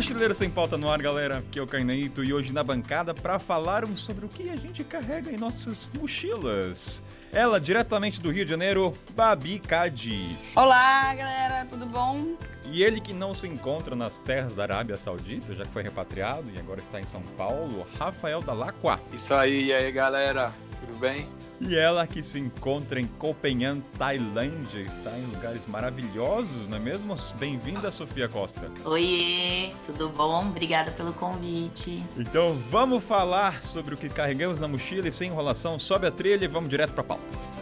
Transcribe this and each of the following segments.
Mochileiro Sem Pauta no ar, galera. Aqui é o Carneito e hoje na bancada para falarmos sobre o que a gente carrega em nossas mochilas. Ela, diretamente do Rio de Janeiro, Babi Cadi. Olá, galera, tudo bom? E ele que não se encontra nas terras da Arábia Saudita, já que foi repatriado e agora está em São Paulo, Rafael Dalacqua. Isso aí, e aí, galera, tudo bem? E ela que se encontra em Copenhague, Tailândia, está em lugares maravilhosos, não é mesmo? Bem-vinda, Sofia Costa. Oiê, tudo bom? Obrigada pelo convite. Então vamos falar sobre o que carregamos na mochila e sem enrolação, sobe a trilha e vamos direto para a pauta.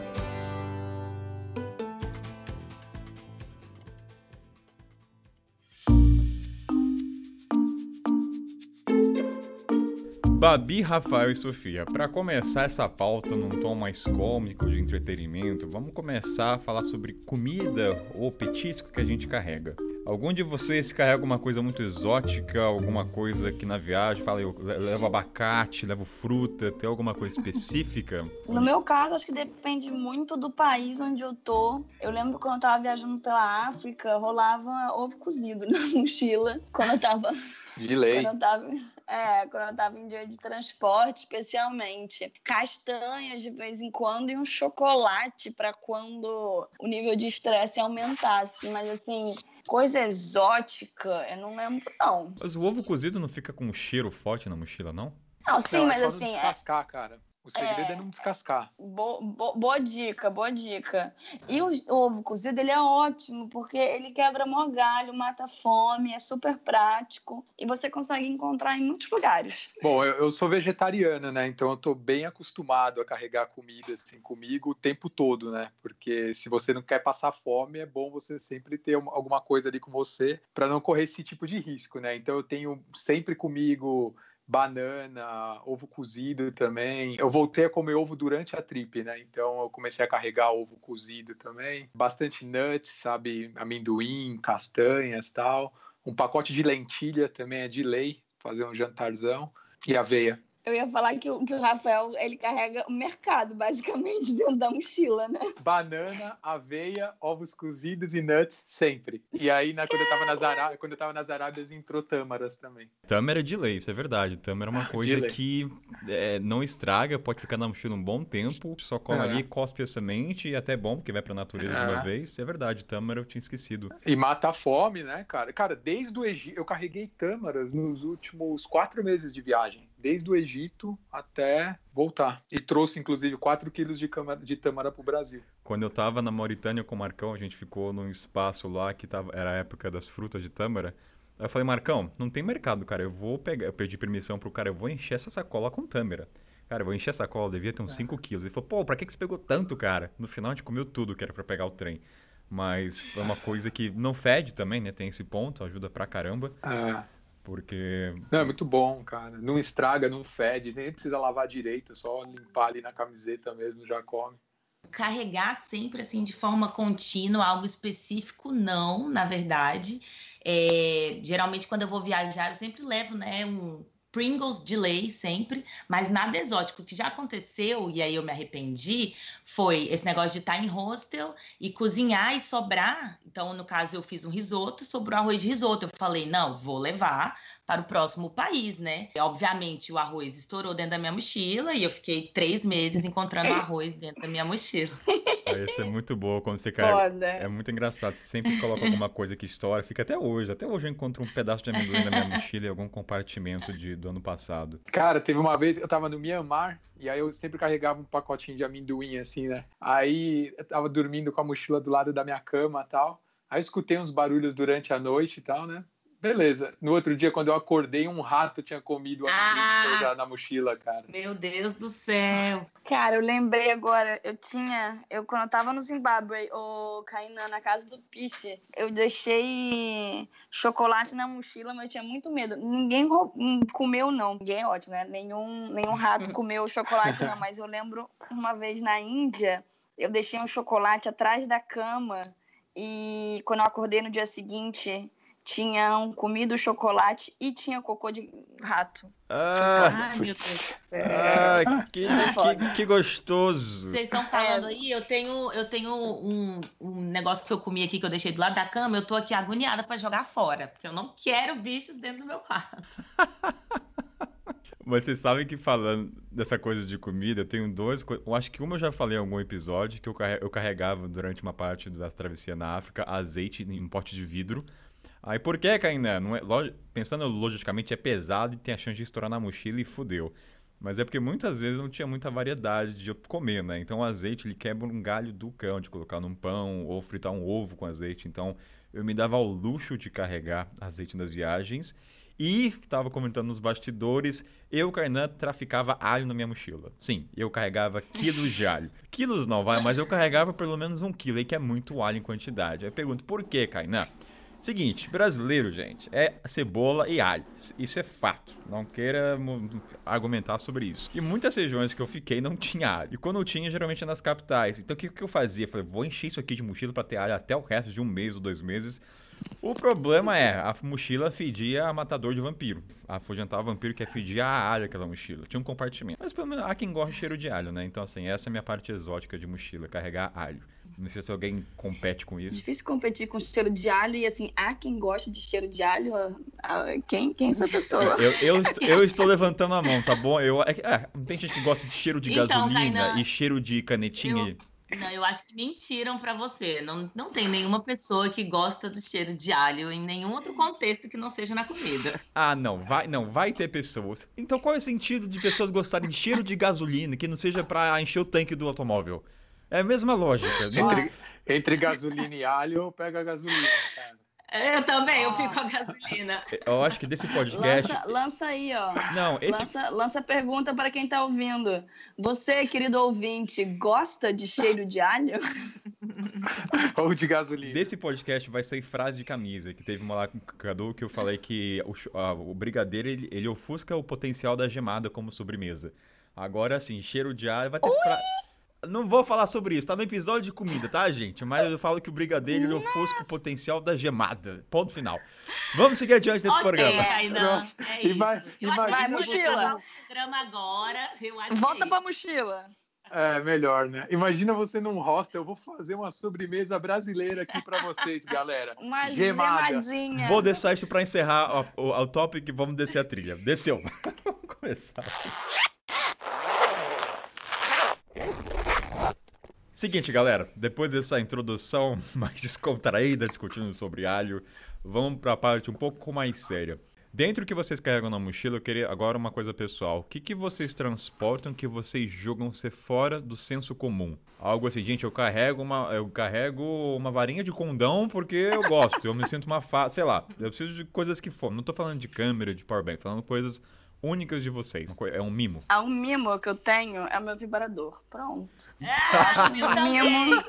Babi, Rafael e Sofia, para começar essa pauta num tom mais cômico de entretenimento, vamos começar a falar sobre comida ou petisco que a gente carrega. Algum de vocês carrega uma coisa muito exótica, alguma coisa que na viagem fala, eu levo abacate, levo fruta, tem alguma coisa específica? No meu caso, acho que depende muito do país onde eu tô. Eu lembro quando eu tava viajando pela África, rolava ovo cozido na mochila, quando eu tava de lei. Quando eu tava, é, quando eu tava em dia de transporte, especialmente. Castanhas de vez em quando e um chocolate para quando o nível de estresse aumentasse. Mas assim, coisa exótica, eu não lembro, não. Mas o ovo cozido não fica com um cheiro forte na mochila, não? Não, sim, não, mas é assim. Descascar, é... cara. O segredo é, é não descascar. Bo, bo, boa dica, boa dica. E o, ovo cozido, ele é ótimo, porque ele quebra mó galho, mata fome, é super prático e você consegue encontrar em muitos lugares. Bom, eu, eu sou vegetariana, né? Então eu tô bem acostumado a carregar comida assim comigo o tempo todo, né? Porque se você não quer passar fome, é bom você sempre ter uma, alguma coisa ali com você para não correr esse tipo de risco, né? Então eu tenho sempre comigo banana, ovo cozido também. Eu voltei a comer ovo durante a trip, né? Então eu comecei a carregar ovo cozido também. Bastante nuts, sabe? Amendoim, castanhas tal. Um pacote de lentilha também é de lei, fazer um jantarzão. E aveia. Eu ia falar que o, que o Rafael ele carrega o mercado, basicamente, dentro da mochila, né? Banana, aveia, ovos cozidos e nuts sempre. E aí, né, quando, eu tava nas Arábias, quando eu tava nas Arábias, entrou tâmaras também. Tâmara é de lei, isso é verdade. Tâmara é uma coisa que é, não estraga, pode ficar na mochila um bom tempo, só come é. ali, cospe a semente e até é bom, porque vai pra natureza é. de uma é. vez. É verdade, tâmara eu tinha esquecido. E mata a fome, né, cara? Cara, desde o Egito, eu carreguei tâmaras nos últimos quatro meses de viagem desde o Egito até voltar. E trouxe, inclusive, 4 quilos de, de tâmara para o Brasil. Quando eu estava na Mauritânia com o Marcão, a gente ficou num espaço lá que tava, era a época das frutas de tâmara. Aí eu falei, Marcão, não tem mercado, cara. Eu vou pegar. Eu pedi permissão pro cara, eu vou encher essa sacola com tâmara. Cara, eu vou encher essa sacola, devia ter uns 5 é. quilos. Ele falou, pô, pra que, que você pegou tanto, cara? No final a gente comeu tudo que era pra pegar o trem. Mas foi uma coisa que não fede também, né? Tem esse ponto, ajuda pra caramba. É. Porque. Não, é muito bom, cara. Não estraga, não fede, nem precisa lavar direito, só limpar ali na camiseta mesmo, já come. Carregar sempre assim de forma contínua, algo específico, não, na verdade. É, geralmente, quando eu vou viajar, eu sempre levo né, um Pringles de lei sempre, mas nada exótico. O que já aconteceu, e aí eu me arrependi, foi esse negócio de estar em hostel e cozinhar e sobrar. Então, no caso, eu fiz um risoto, sobrou arroz de risoto. Eu falei, não, vou levar para o próximo país, né? E, obviamente, o arroz estourou dentro da minha mochila e eu fiquei três meses encontrando arroz dentro da minha mochila. Esse é muito bom quando você cai. É muito engraçado. Você sempre coloca alguma coisa que estoura, fica até hoje. Até hoje eu encontro um pedaço de amendoim na minha mochila em algum compartimento de, do ano passado. Cara, teve uma vez, eu tava no Myanmar, e aí eu sempre carregava um pacotinho de amendoim, assim, né? Aí eu tava dormindo com a mochila do lado da minha cama e tal. Aí eu escutei uns barulhos durante a noite e tal, né? Beleza. No outro dia, quando eu acordei, um rato tinha comido a ah, na mochila, cara. Meu Deus do céu. Cara, eu lembrei agora, eu tinha, eu quando eu tava no Zimbábue, o Kainan, na casa do Piche, eu deixei chocolate na mochila, mas eu tinha muito medo. Ninguém comeu, não. Ninguém é ótimo, né? Nenhum, nenhum rato comeu chocolate, não. Mas eu lembro uma vez na Índia, eu deixei um chocolate atrás da cama e quando eu acordei no dia seguinte tinham comido chocolate e tinha cocô de rato. Ah, Ai, meu Deus do céu. ah, que, Foda. que, que gostoso. Vocês estão falando aí, eu tenho, eu tenho um, um negócio que eu comi aqui que eu deixei do lado da cama, eu tô aqui agoniada pra jogar fora, porque eu não quero bichos dentro do meu quarto. Mas vocês sabem que falando dessa coisa de comida, eu tenho dois. Eu acho que uma eu já falei em algum episódio, que eu carregava durante uma parte da travessia na África azeite em um pote de vidro. Aí por que, Kainan? Não é, log- pensando logicamente, é pesado e tem a chance de estourar na mochila e fudeu. Mas é porque muitas vezes não tinha muita variedade de comer, né? Então o azeite ele quebra um galho do cão, de colocar num pão ou fritar um ovo com azeite. Então eu me dava ao luxo de carregar azeite nas viagens. E estava comentando nos bastidores, eu, Kainan, traficava alho na minha mochila. Sim, eu carregava quilos de alho. Quilos não, vai, mas eu carregava pelo menos um quilo, aí que é muito alho em quantidade. Aí eu pergunto, por que, Kainan? Seguinte, brasileiro, gente, é cebola e alho. Isso é fato. Não queira argumentar sobre isso. E muitas regiões que eu fiquei não tinha alho. E quando eu tinha, geralmente é nas capitais. Então o que, que eu fazia? Eu falei, vou encher isso aqui de mochila para ter alho até o resto de um mês ou dois meses. O problema é, a mochila fedia a matador de vampiro. Afugentava vampiro que é fedia a alho aquela mochila. Tinha um compartimento. Mas pelo menos há quem gosta de cheiro de alho, né? Então, assim, essa é a minha parte exótica de mochila, carregar alho. Não sei se alguém compete com isso. Difícil competir com cheiro de alho e assim, há quem gosta de cheiro de alho. Quem, quem é essa pessoa? Eu, eu, est- eu estou levantando a mão, tá bom? Eu, é, é, não tem gente que gosta de cheiro de Então, gasolina Kainan, e cheiro de canetinha. Não, eu acho que mentiram pra você. Não, não tem nenhuma pessoa que gosta do cheiro de alho em nenhum outro contexto que não seja na comida. Ah, não, vai, não, vai ter pessoas. Então qual é o sentido de pessoas gostarem de cheiro de gasolina que não seja pra encher o tanque do automóvel? É a mesma lógica. Não- Entre, entre gasolina e alho, eu pego a gasolina, cara. Eu também, eu Ah. fico com a gasolina. Eu acho que desse podcast. Lança, lança aí, ó. Não, esse Lança, lança pergunta para quem tá ouvindo. Você, querido ouvinte, gosta de cheiro de alho? Ou de gasolina. Desse podcast vai sair frase de camisa, que teve uma lá com o Cadu que eu falei que o, ah, o brigadeiro ele, ele ofusca o potencial da gemada como sobremesa. Agora, assim, cheiro de alho vai ter fra... Não vou falar sobre isso, tá no episódio de comida, tá, gente? Mas eu falo que o brigadeiro ele ofusca o potencial da gemada. Ponto final. Vamos seguir adiante desse ok, programa. É E isso. vai- eu acho que a vai, pode mochila. programa agora. Eu acho Volta que é pra isso. mochila. É, melhor, né? Imagina você num hostel, eu vou fazer uma sobremesa brasileira aqui pra vocês, galera. Uma Gemada. gemadinha. Vou deixar isso pra encerrar o, o, o topic e vamos descer a trilha. Desceu. vamos começar. Seguinte, galera, depois dessa introdução mais descontraída, discutindo sobre alho, vamos pra parte um pouco mais séria. Dentro que vocês carregam na mochila, eu queria agora uma coisa pessoal. O que, que vocês transportam que vocês julgam ser fora do senso comum? Algo assim, gente, eu carrego uma, eu carrego uma varinha de condão porque eu gosto. Eu me sinto uma fa... sei lá, eu preciso de coisas que for. Não tô falando de câmera, de powerbank, falando coisas únicas de vocês. É um mimo. Ah, um mimo que eu tenho é o meu vibrador. Pronto. Ah, eu Um mimo.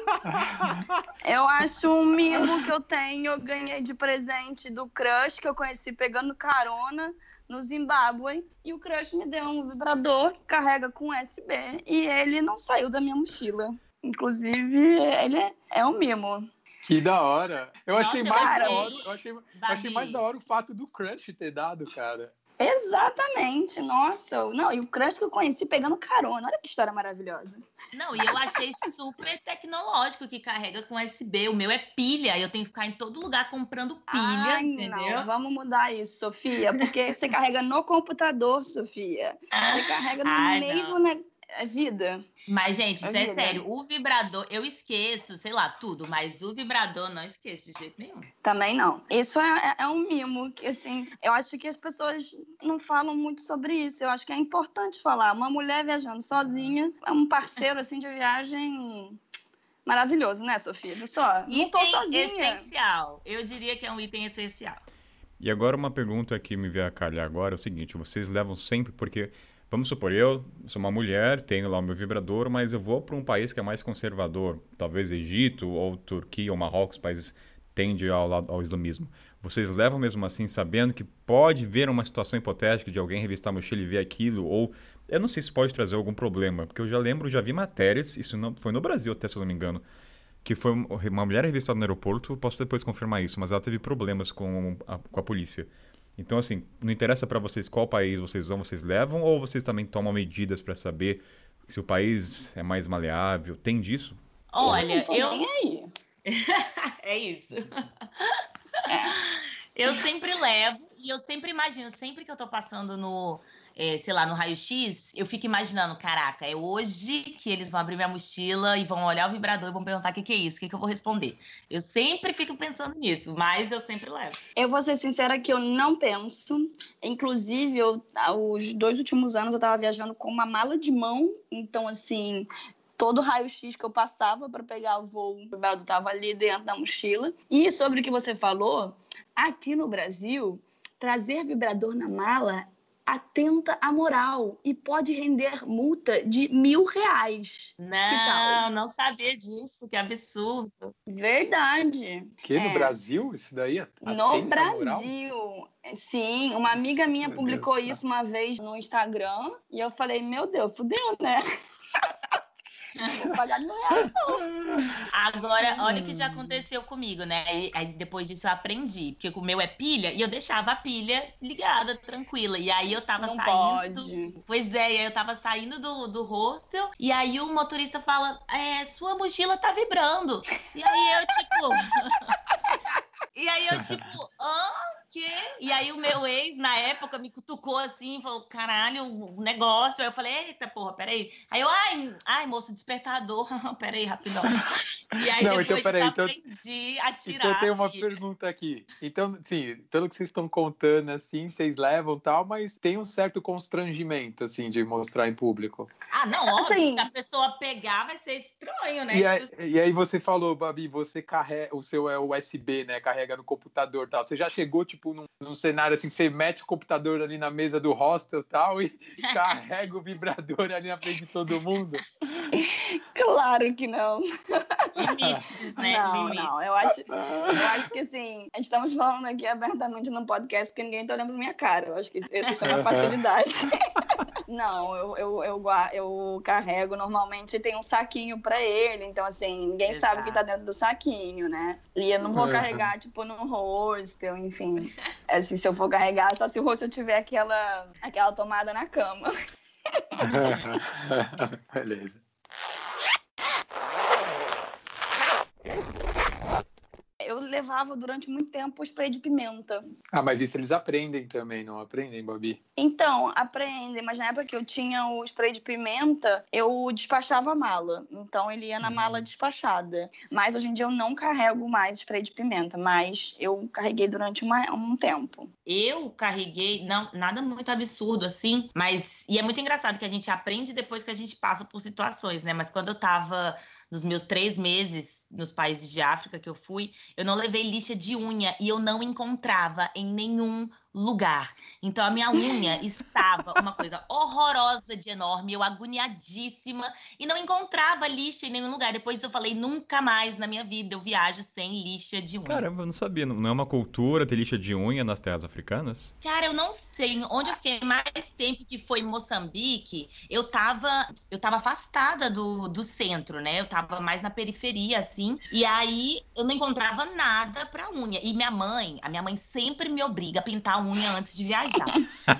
Eu acho um mimo que eu tenho. Eu ganhei de presente do crush que eu conheci pegando carona no Zimbábue. E o crush me deu um vibrador que carrega com USB. E ele não saiu da minha mochila. Inclusive, ele é, é um mimo. Que da hora. Eu Nossa, achei mais da hora. Eu achei, eu achei mais da hora o fato do crush ter dado, cara. Exatamente, nossa. Não, e o crush que eu conheci pegando carona. Olha que história maravilhosa. Não, e eu achei super tecnológico que carrega com USB. O meu é pilha, eu tenho que ficar em todo lugar comprando pilha, Ai, entendeu? não, vamos mudar isso, Sofia, porque você carrega no computador, Sofia. Você carrega no Ai, mesmo ne- é vida. Mas, gente, isso é Amiga. sério. O vibrador, eu esqueço, sei lá, tudo, mas o vibrador não esqueço de jeito nenhum. Também não. Isso é, é- é um mimo que, assim, eu acho que as pessoas não falam muito sobre isso. Eu acho que é importante falar. Uma mulher viajando sozinha é um parceiro, assim, de viagem maravilhoso, né, Sofia? Viu só, não tô Item sozinha. essencial. Eu diria que é um item essencial. E agora uma pergunta que me veio a calhar agora é o seguinte, vocês levam sempre, porque, vamos supor, eu sou uma mulher, tenho lá o meu vibrador, mas eu vou para um país que é mais conservador, talvez Egito ou Turquia ou Marrocos, países tendem ao, ao islamismo. Vocês levam mesmo assim, sabendo que pode ver uma situação hipotética de alguém revistar a mochila e ver aquilo, ou eu não sei se pode trazer algum problema, porque eu já lembro, já vi matérias, isso não foi no Brasil até, se eu não me engano, que foi uma mulher revistada no aeroporto, posso depois confirmar isso, mas ela teve problemas com a, com a polícia. Então, assim, não interessa para vocês qual país vocês vão, vocês levam, ou vocês também tomam medidas para saber se o país é mais maleável? Tem disso? Olha, eu. eu... Aí. é isso. É. Eu sempre levo e eu sempre imagino, sempre que eu tô passando no, é, sei lá, no raio-x, eu fico imaginando, caraca, é hoje que eles vão abrir minha mochila e vão olhar o vibrador e vão perguntar o que, que é isso, o que, que eu vou responder. Eu sempre fico pensando nisso, mas eu sempre levo. Eu vou ser sincera que eu não penso. Inclusive, eu, os dois últimos anos eu tava viajando com uma mala de mão, então assim, todo raio-x que eu passava para pegar o voo, o vibrador estava ali dentro da mochila. E sobre o que você falou, aqui no Brasil, trazer vibrador na mala atenta à moral e pode render multa de mil reais. Não, não sabia disso, que absurdo. Verdade. Que é. no Brasil isso daí? No Brasil. Sim, uma amiga minha publicou isso uma vez no Instagram e eu falei, meu Deus, fudeu, né? Vou pagar mil reais, Agora, olha o que já aconteceu comigo, né? Aí, aí, depois disso eu aprendi. Porque o meu é pilha e eu deixava a pilha ligada, tranquila. E aí eu tava Não saindo. Pode. Pois é, e aí eu tava saindo do, do hostel. E aí o motorista fala: É, sua mochila tá vibrando. E aí eu, tipo. e aí eu, tipo, hã? Quê? E aí o meu ex, na época, me cutucou assim, falou, caralho, o negócio. Aí eu falei, eita, porra, peraí. Aí eu, ai, ai, moço, despertador. peraí, rapidão. E aí Não, depois então, peraí, então, aprendi a tirar. Então tem uma pergunta aqui. Então, sim, pelo que vocês estão contando, assim, vocês levam tal, mas tem um certo constrangimento, assim, de mostrar em público. Ah, não, óbvio, assim, se a pessoa pegar, vai ser estranho, né? E, aí, tipo e aí você falou, Babi, você carrega, o seu é USB, né, carrega no computador tal. Você já chegou, tipo, tipo, num, num, cenário assim, que você mete o computador ali na mesa do hostel tal, e carrega o vibrador ali na frente de todo mundo? Claro que não. Limites, né? Não, Limites. não. Eu acho, eu acho que assim, a gente estamos falando aqui abertamente no podcast porque ninguém tá olhando pra minha cara. Eu acho que isso é uma facilidade. não, eu, eu, eu, eu, carrego normalmente tem um saquinho pra ele, então assim, ninguém Exato. sabe o que tá dentro do saquinho, né? E eu não vou carregar, tipo, no hostel, enfim. Assim, se eu for carregar, só se o rosto tiver aquela, aquela tomada na cama. Beleza. Levava durante muito tempo o spray de pimenta. Ah, mas isso eles aprendem também, não aprendem, Babi? Então, aprendem, mas na época que eu tinha o spray de pimenta, eu despachava a mala. Então ele ia na mala uhum. despachada. Mas hoje em dia eu não carrego mais spray de pimenta, mas eu carreguei durante uma, um tempo. Eu carreguei, não, nada muito absurdo assim, mas. E é muito engraçado que a gente aprende depois que a gente passa por situações, né? Mas quando eu tava nos meus três meses nos países de África que eu fui, eu não levei lixa de unha e eu não encontrava em nenhum lugar. Então a minha unha estava uma coisa horrorosa de enorme, eu agoniadíssima e não encontrava lixa em nenhum lugar. Depois eu falei, nunca mais na minha vida eu viajo sem lixa de unha. Caramba, eu não sabia. Não é uma cultura ter lixa de unha nas terras africanas? Cara, eu não sei. Onde eu fiquei mais tempo, que foi em Moçambique, eu tava, eu tava afastada do, do centro, né? Eu tava mais na periferia, assim. E aí eu não encontrava nada pra unha. E minha mãe, a minha mãe sempre me obriga a pintar unha antes de viajar.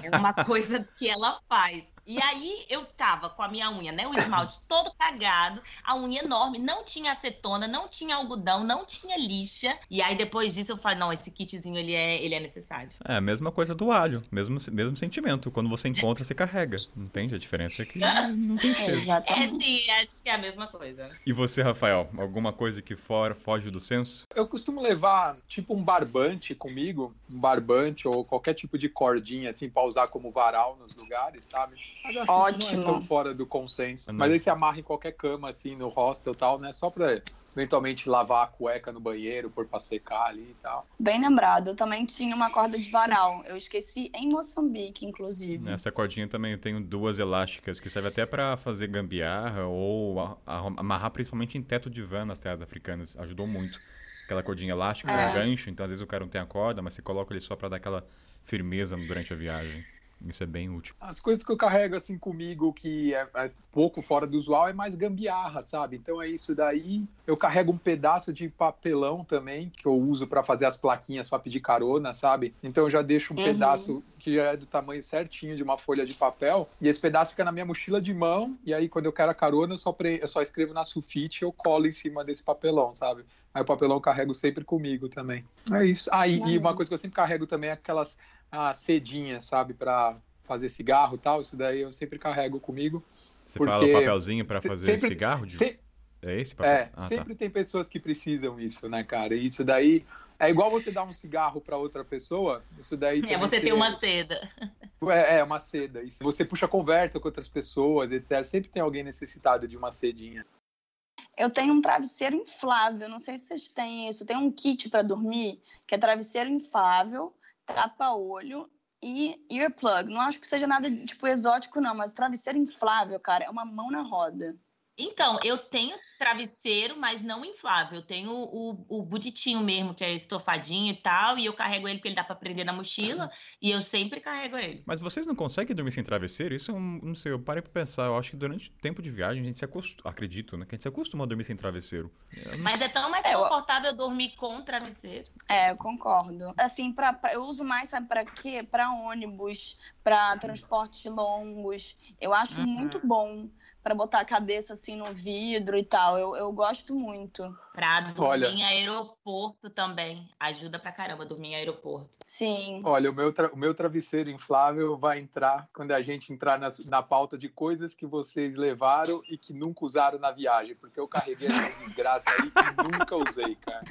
É uma coisa que ela faz. E aí eu tava com a minha unha, né? O esmalte todo cagado, a unha enorme, não tinha acetona, não tinha algodão, não tinha lixa. E aí depois disso eu falei, não, esse kitzinho ele é, ele é necessário. É a mesma coisa do alho, mesmo, mesmo sentimento. Quando você encontra, você carrega. Entende? A diferença é que não tem cheiro. É, sim, acho que é a mesma coisa. E você, Rafael, alguma coisa que for, foge do senso? Eu costumo levar tipo um barbante comigo, um barbante ou qualquer tipo de cordinha assim para usar como varal nos lugares, sabe? Ótimo. não é tão fora do consenso. Mas aí se amarra em qualquer cama, assim, no hostel e tal, né? Só pra eventualmente lavar a cueca no banheiro, por pra secar ali e tal. Bem lembrado, eu também tinha uma corda de varal. Eu esqueci em Moçambique, inclusive. Nessa cordinha também eu tenho duas elásticas que servem até para fazer gambiarra ou amarrar principalmente em teto de van nas terras africanas. Ajudou muito. Aquela cordinha elástica, é. um gancho, então às vezes o cara não tem a corda, mas você coloca ele só para dar aquela firmeza durante a viagem. Isso é bem útil. As coisas que eu carrego assim comigo, que é, é, pouco fora do usual, é mais gambiarra, sabe? Então é isso daí. Eu carrego um pedaço de papelão também, que eu uso para fazer as plaquinhas para pedir carona, sabe? Então eu já deixo um uhum. pedaço que já é do tamanho certinho de uma folha de papel, e esse pedaço fica na minha mochila de mão, e aí quando eu quero a carona, eu só, pre... eu só escrevo na sulfite e eu colo em cima desse papelão, sabe? Aí o papelão eu carrego sempre comigo também. É isso. Ah, e, e uma coisa que eu sempre carrego também é aquelas a cedinha, sabe, para fazer cigarro e tal. Isso daí eu sempre carrego comigo. Você fala o papelzinho para fazer sempre, cigarro? De... Se... É esse papel? É, ah, tá. sempre tá. tem pessoas que precisam isso, né, cara? E isso daí é igual você dar um cigarro para outra pessoa. Isso daí. É, você tem uma seda. É, é, uma seda. Isso. Você puxa conversa com outras pessoas, etc. Sempre tem alguém necessitado de uma cedinha. Eu tenho um travesseiro inflável, não sei se vocês têm isso. Tem um kit para dormir que é travesseiro inflável tapa-olho e earplug. Não acho que seja nada, tipo, exótico, não, mas travesseiro inflável, cara, é uma mão na roda. Então, eu tenho travesseiro, mas não inflável. Eu tenho o, o bonitinho mesmo, que é estofadinho e tal, e eu carrego ele porque ele dá para prender na mochila, uhum. e eu sempre carrego ele. Mas vocês não conseguem dormir sem travesseiro? Isso, eu não sei, eu parei pra pensar. Eu acho que durante o tempo de viagem a gente se acostuma, acredito, né? Que a gente se acostuma a dormir sem travesseiro. Mas é tão mais é, confortável eu... dormir com travesseiro. É, eu concordo. Assim, pra, pra, eu uso mais, sabe pra quê? Pra ônibus, pra transportes longos. Eu acho uhum. muito bom para botar a cabeça assim no vidro e tal. Eu, eu gosto muito. Pra dormir Olha... em aeroporto também. Ajuda pra caramba dormir em aeroporto. Sim. Olha, o meu, o meu travesseiro inflável vai entrar quando a gente entrar na, na pauta de coisas que vocês levaram e que nunca usaram na viagem. Porque eu carreguei essa desgraça aí que nunca usei, cara.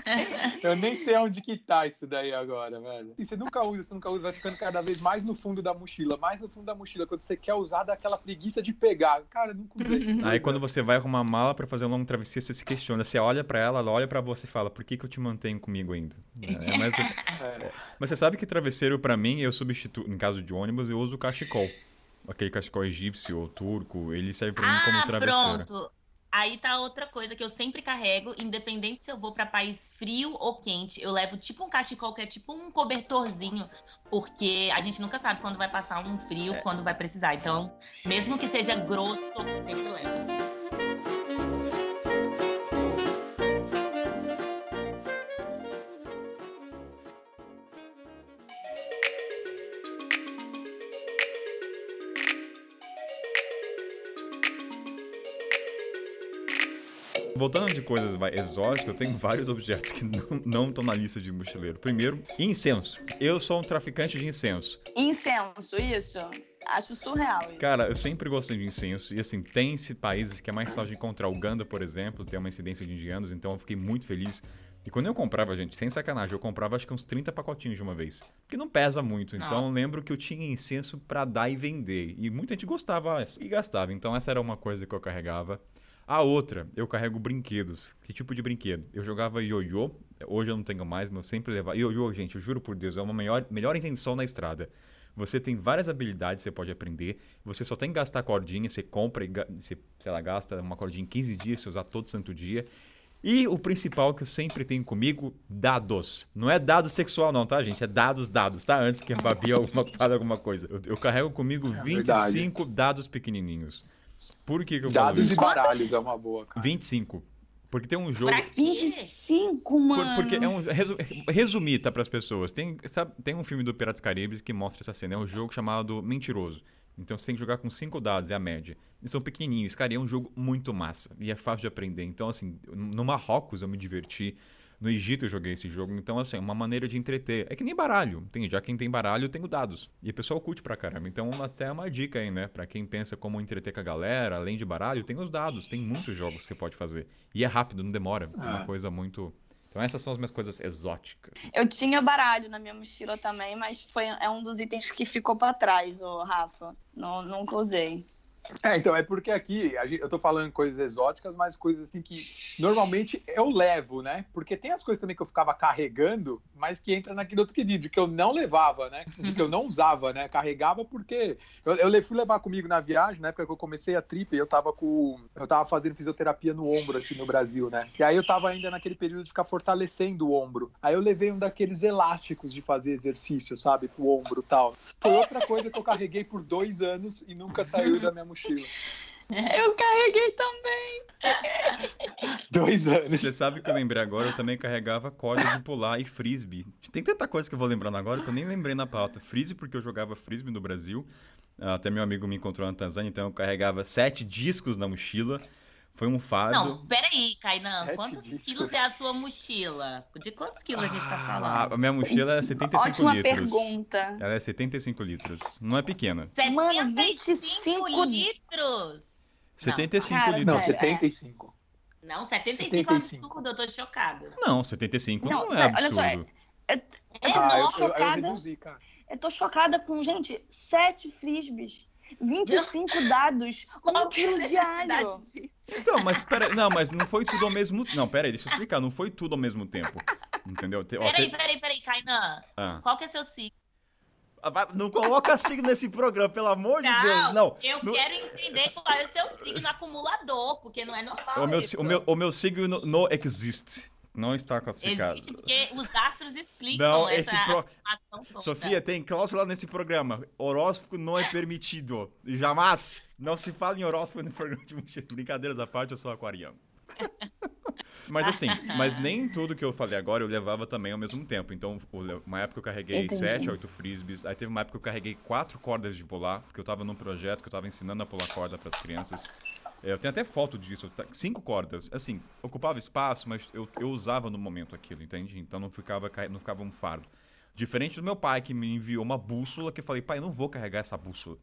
Eu nem sei onde que tá isso daí agora, velho. E você nunca usa, você nunca usa, vai ficando cada vez mais no fundo da mochila, mais no fundo da mochila. Quando você quer usar, dá aquela preguiça de pegar. Cara, nunca usei. Aí quando você vai arrumar mala para fazer um longo travessia, você se questiona. Você olha para ela, ela olha para você e fala: por que, que eu te mantenho comigo ainda? É, mas, é. mas, você sabe que travesseiro, para mim, eu substituo, em caso de ônibus, eu uso o cachecol. Aquele cachecol egípcio ou turco, ele serve para ah, mim como travesseiro. Pronto. Aí tá outra coisa que eu sempre carrego, independente se eu vou para país frio ou quente, eu levo tipo um cachecol que é tipo um cobertorzinho, porque a gente nunca sabe quando vai passar um frio, é. quando vai precisar. Então, mesmo que seja grosso, sempre levo. Voltando de coisas exóticas, eu tenho vários objetos que não estão na lista de mochileiro. Primeiro, incenso. Eu sou um traficante de incenso. Incenso, isso. Acho surreal. Isso. Cara, eu sempre gostei de incenso. E assim, tem países que é mais fácil de encontrar. Uganda, por exemplo, tem uma incidência de indianos, então eu fiquei muito feliz. E quando eu comprava, gente, sem sacanagem, eu comprava acho que uns 30 pacotinhos de uma vez. Porque não pesa muito. Então eu lembro que eu tinha incenso para dar e vender. E muita gente gostava e gastava. Então essa era uma coisa que eu carregava. A outra, eu carrego brinquedos. Que tipo de brinquedo? Eu jogava ioiô, hoje eu não tenho mais, mas eu sempre levava. Ioiô, gente, eu juro por Deus, é uma melhor, melhor invenção na estrada. Você tem várias habilidades que você pode aprender. Você só tem que gastar cordinha, você compra e você, sei lá, gasta uma cordinha em 15 dias, você usar todo santo dia. E o principal que eu sempre tenho comigo, dados. Não é dado sexual não, tá, gente? É dados, dados, tá? Antes que a Babi alguma, fale alguma coisa. Eu, eu carrego comigo é 25 dados pequenininhos. Por que, que eu Dados e baralhos é uma boa, cara. 25. Porque tem um jogo. Pra 25, mano. Por, porque é um. Resu, resumir, tá, pras pessoas. Tem, sabe, tem um filme do Piratas Caribes que mostra essa cena. É um jogo chamado Mentiroso. Então você tem que jogar com 5 dados, é a média. E são pequenininhos. Cara, é um jogo muito massa. E é fácil de aprender. Então, assim, no Marrocos eu me diverti. No Egito eu joguei esse jogo, então assim, é uma maneira de entreter. É que nem baralho, tem, já quem tem baralho tem o dados. E o pessoal curte pra caramba. Então até é uma dica aí, né? Pra quem pensa como entreter com a galera, além de baralho, tem os dados, tem muitos jogos que você pode fazer. E é rápido, não demora. É uma ah. coisa muito... Então essas são as minhas coisas exóticas. Eu tinha baralho na minha mochila também, mas foi, é um dos itens que ficou para trás, o Rafa. Não, nunca usei. É, então, é porque aqui, gente, eu tô falando coisas exóticas, mas coisas assim que normalmente eu levo, né? Porque tem as coisas também que eu ficava carregando, mas que entra naquele outro de que eu não levava, né? De que eu não usava, né? Carregava porque eu, eu fui levar comigo na viagem, na época que eu comecei a trip, eu tava com. Eu tava fazendo fisioterapia no ombro aqui no Brasil, né? E aí eu tava ainda naquele período de ficar fortalecendo o ombro. Aí eu levei um daqueles elásticos de fazer exercício, sabe? Pro ombro e tal. Foi outra coisa que eu carreguei por dois anos e nunca saiu da minha mochila. Eu carreguei também. Dois anos. Você sabe que eu lembrei agora, eu também carregava corda de pular e frisbee. Tem tanta coisa que eu vou lembrando agora que eu nem lembrei na pauta. Frisbee, porque eu jogava frisbee no Brasil. Até meu amigo me encontrou na Tanzânia, então eu carregava sete discos na mochila. Foi um fardo. Não, peraí, Kainan. Sete quantos quilos é a sua mochila? De quantos quilos a gente tá falando? A minha mochila é 75 Ótima litros. Ótima pergunta. Ela é 75 litros. Não é pequena. 75 Mano, 25 litros? 75 Cara, litros. Não, 75. Não, 75, 75. é absurdo, eu tô chocada. Não, 75 não, não é absurdo. Olha só, eu, eu, ah, eu, chocada, eu, reduzi, eu tô chocada com, gente, sete frisbees. 25 dados, um quilo diário. Então, mas peraí, não, mas não foi tudo ao mesmo Não, peraí, deixa eu explicar, não foi tudo ao mesmo tempo. Entendeu? Peraí, peraí, peraí, Kainan. Ah. Qual que é seu signo? Não coloca signo nesse programa, pelo amor não, de Deus. Não, eu no... quero entender qual é o seu signo acumulador, porque não é normal. O meu, isso. O meu, o meu signo não existe. Não está classificado. Existe porque os astros explicam não, essa esse pro... ação toda. Sofia, tem cláusula nesse programa. Horóscopo não é permitido. Jamais. Não se fala em horóscopo no programa de Brincadeiras à parte, eu sou aquariano. Mas assim, mas nem tudo que eu falei agora eu levava também ao mesmo tempo. Então, uma época eu carreguei Entendi. 7, 8 frisbees. Aí teve uma época que eu carreguei quatro cordas de pular, porque eu tava num projeto que eu tava ensinando a pular corda para as crianças. É, eu tenho até foto disso, cinco cordas. Assim, ocupava espaço, mas eu, eu usava no momento aquilo, entende? Então não ficava, não ficava um fardo. Diferente do meu pai, que me enviou uma bússola, que eu falei, pai, eu não vou carregar essa bússola.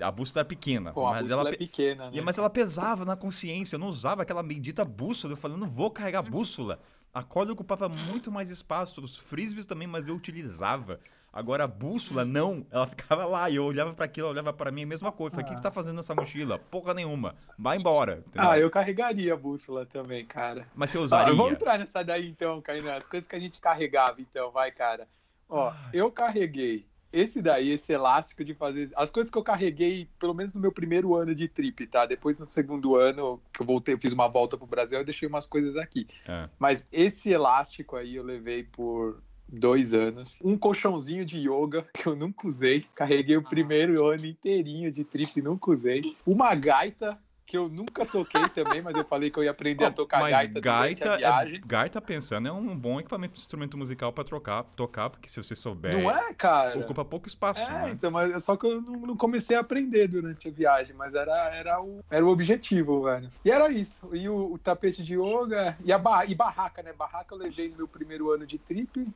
A bússola é pequena. Pô, mas ela é pequena, né? Mas ela pesava na consciência. Eu não usava aquela bendita bússola. Eu falei, eu não vou carregar bússola. A corda ocupava muito mais espaço. Os frisbees também, mas eu utilizava. Agora a bússola, não. Ela ficava lá. E eu olhava para aquilo, olhava para mim, a mesma coisa. Falei, o ah. que, você tá fazendo nessa mochila? Porra nenhuma. Vai embora. Entendeu? Ah, eu carregaria a bússola também, cara. Mas você usaria? Ah, vamos entrar nessa daí então, Kainan. As coisas que a gente carregava, então. Vai, cara. Ó, Ai. eu carreguei esse daí, esse elástico de fazer. As coisas que eu carreguei, pelo menos no meu primeiro ano de trip, tá? Depois no segundo ano, que eu voltei, eu fiz uma volta pro Brasil, eu deixei umas coisas aqui. É. Mas esse elástico aí eu levei por dois anos. Um colchãozinho de yoga que eu nunca usei. Carreguei o primeiro ano inteirinho de trip, nunca usei. Uma gaita que eu nunca toquei também, mas eu falei que eu ia aprender a tocar mas gaita, gaita a viagem. É, gaita, pensando, é um bom equipamento, instrumento musical para trocar, tocar, porque se você souber... Não é, cara? Ocupa pouco espaço, É, né? então, mas só que eu não, não, comecei a aprender durante a viagem, mas era, era, o, era o objetivo, velho. E era isso. E o, o tapete de yoga, e a barra, e barraca, né? Barraca eu levei no meu primeiro ano de trip,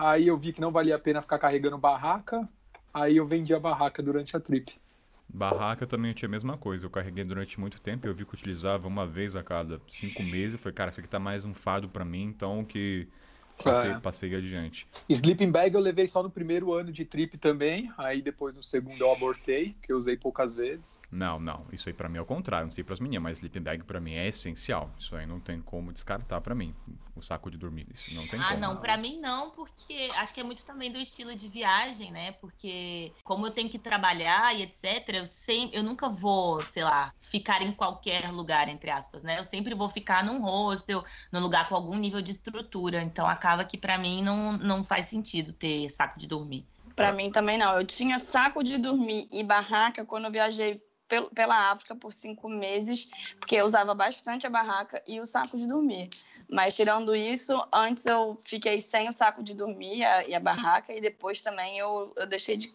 aí eu vi que não valia a pena ficar carregando barraca, aí eu vendi a barraca durante a trip. Barraca também tinha a mesma coisa. Eu carreguei durante muito tempo. Eu vi que utilizava uma vez a cada cinco meses. Eu falei, cara, isso aqui tá mais um fardo para mim, então que Passei, é. passei adiante. Sleeping bag eu levei só no primeiro ano de trip também. Aí depois no segundo eu abortei, que eu usei poucas vezes. Não, não. Isso aí para mim é o contrário. Não sei para as meninas, mas sleeping bag para mim é essencial. Isso aí não tem como descartar para mim. O saco de dormir. Isso não tem ah, como. Ah, não. Para mim não, porque acho que é muito também do estilo de viagem, né? Porque como eu tenho que trabalhar e etc, eu sempre, eu nunca vou, sei lá, ficar em qualquer lugar entre aspas, né? Eu sempre vou ficar num hostel, num lugar com algum nível de estrutura. Então acaba acaba que para mim não, não faz sentido ter saco de dormir. Para mim também não. Eu tinha saco de dormir e barraca quando eu viajei pela África por cinco meses, porque eu usava bastante a barraca e o saco de dormir. Mas tirando isso, antes eu fiquei sem o saco de dormir e a barraca, e depois também eu, eu deixei de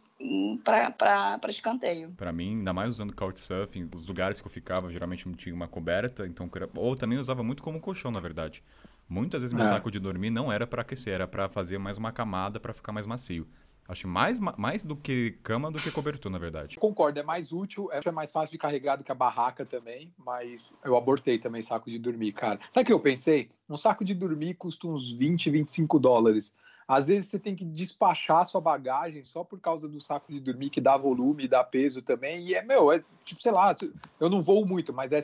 para escanteio. Para mim, ainda mais usando couchsurfing, os lugares que eu ficava geralmente não tinha uma coberta, então ou também usava muito como colchão, na verdade. Muitas vezes meu é. saco de dormir não era para aquecer, era para fazer mais uma camada para ficar mais macio. Acho mais, mais do que cama do que cobertor, na verdade. Concordo, é mais útil, é mais fácil de carregar do que a barraca também, mas eu abortei também saco de dormir, cara. Sabe o que eu pensei? Um saco de dormir custa uns 20, 25 dólares. Às vezes você tem que despachar sua bagagem só por causa do saco de dormir que dá volume, dá peso também. E é, meu, é tipo, sei lá, eu não vou muito, mas é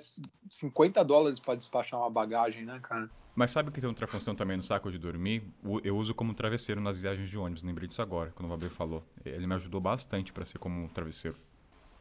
50 dólares para despachar uma bagagem, né, cara? Mas sabe que tem outra função também no saco de dormir? Eu uso como travesseiro nas viagens de ônibus. Lembrei disso agora, quando o Babi falou. Ele me ajudou bastante para ser como travesseiro.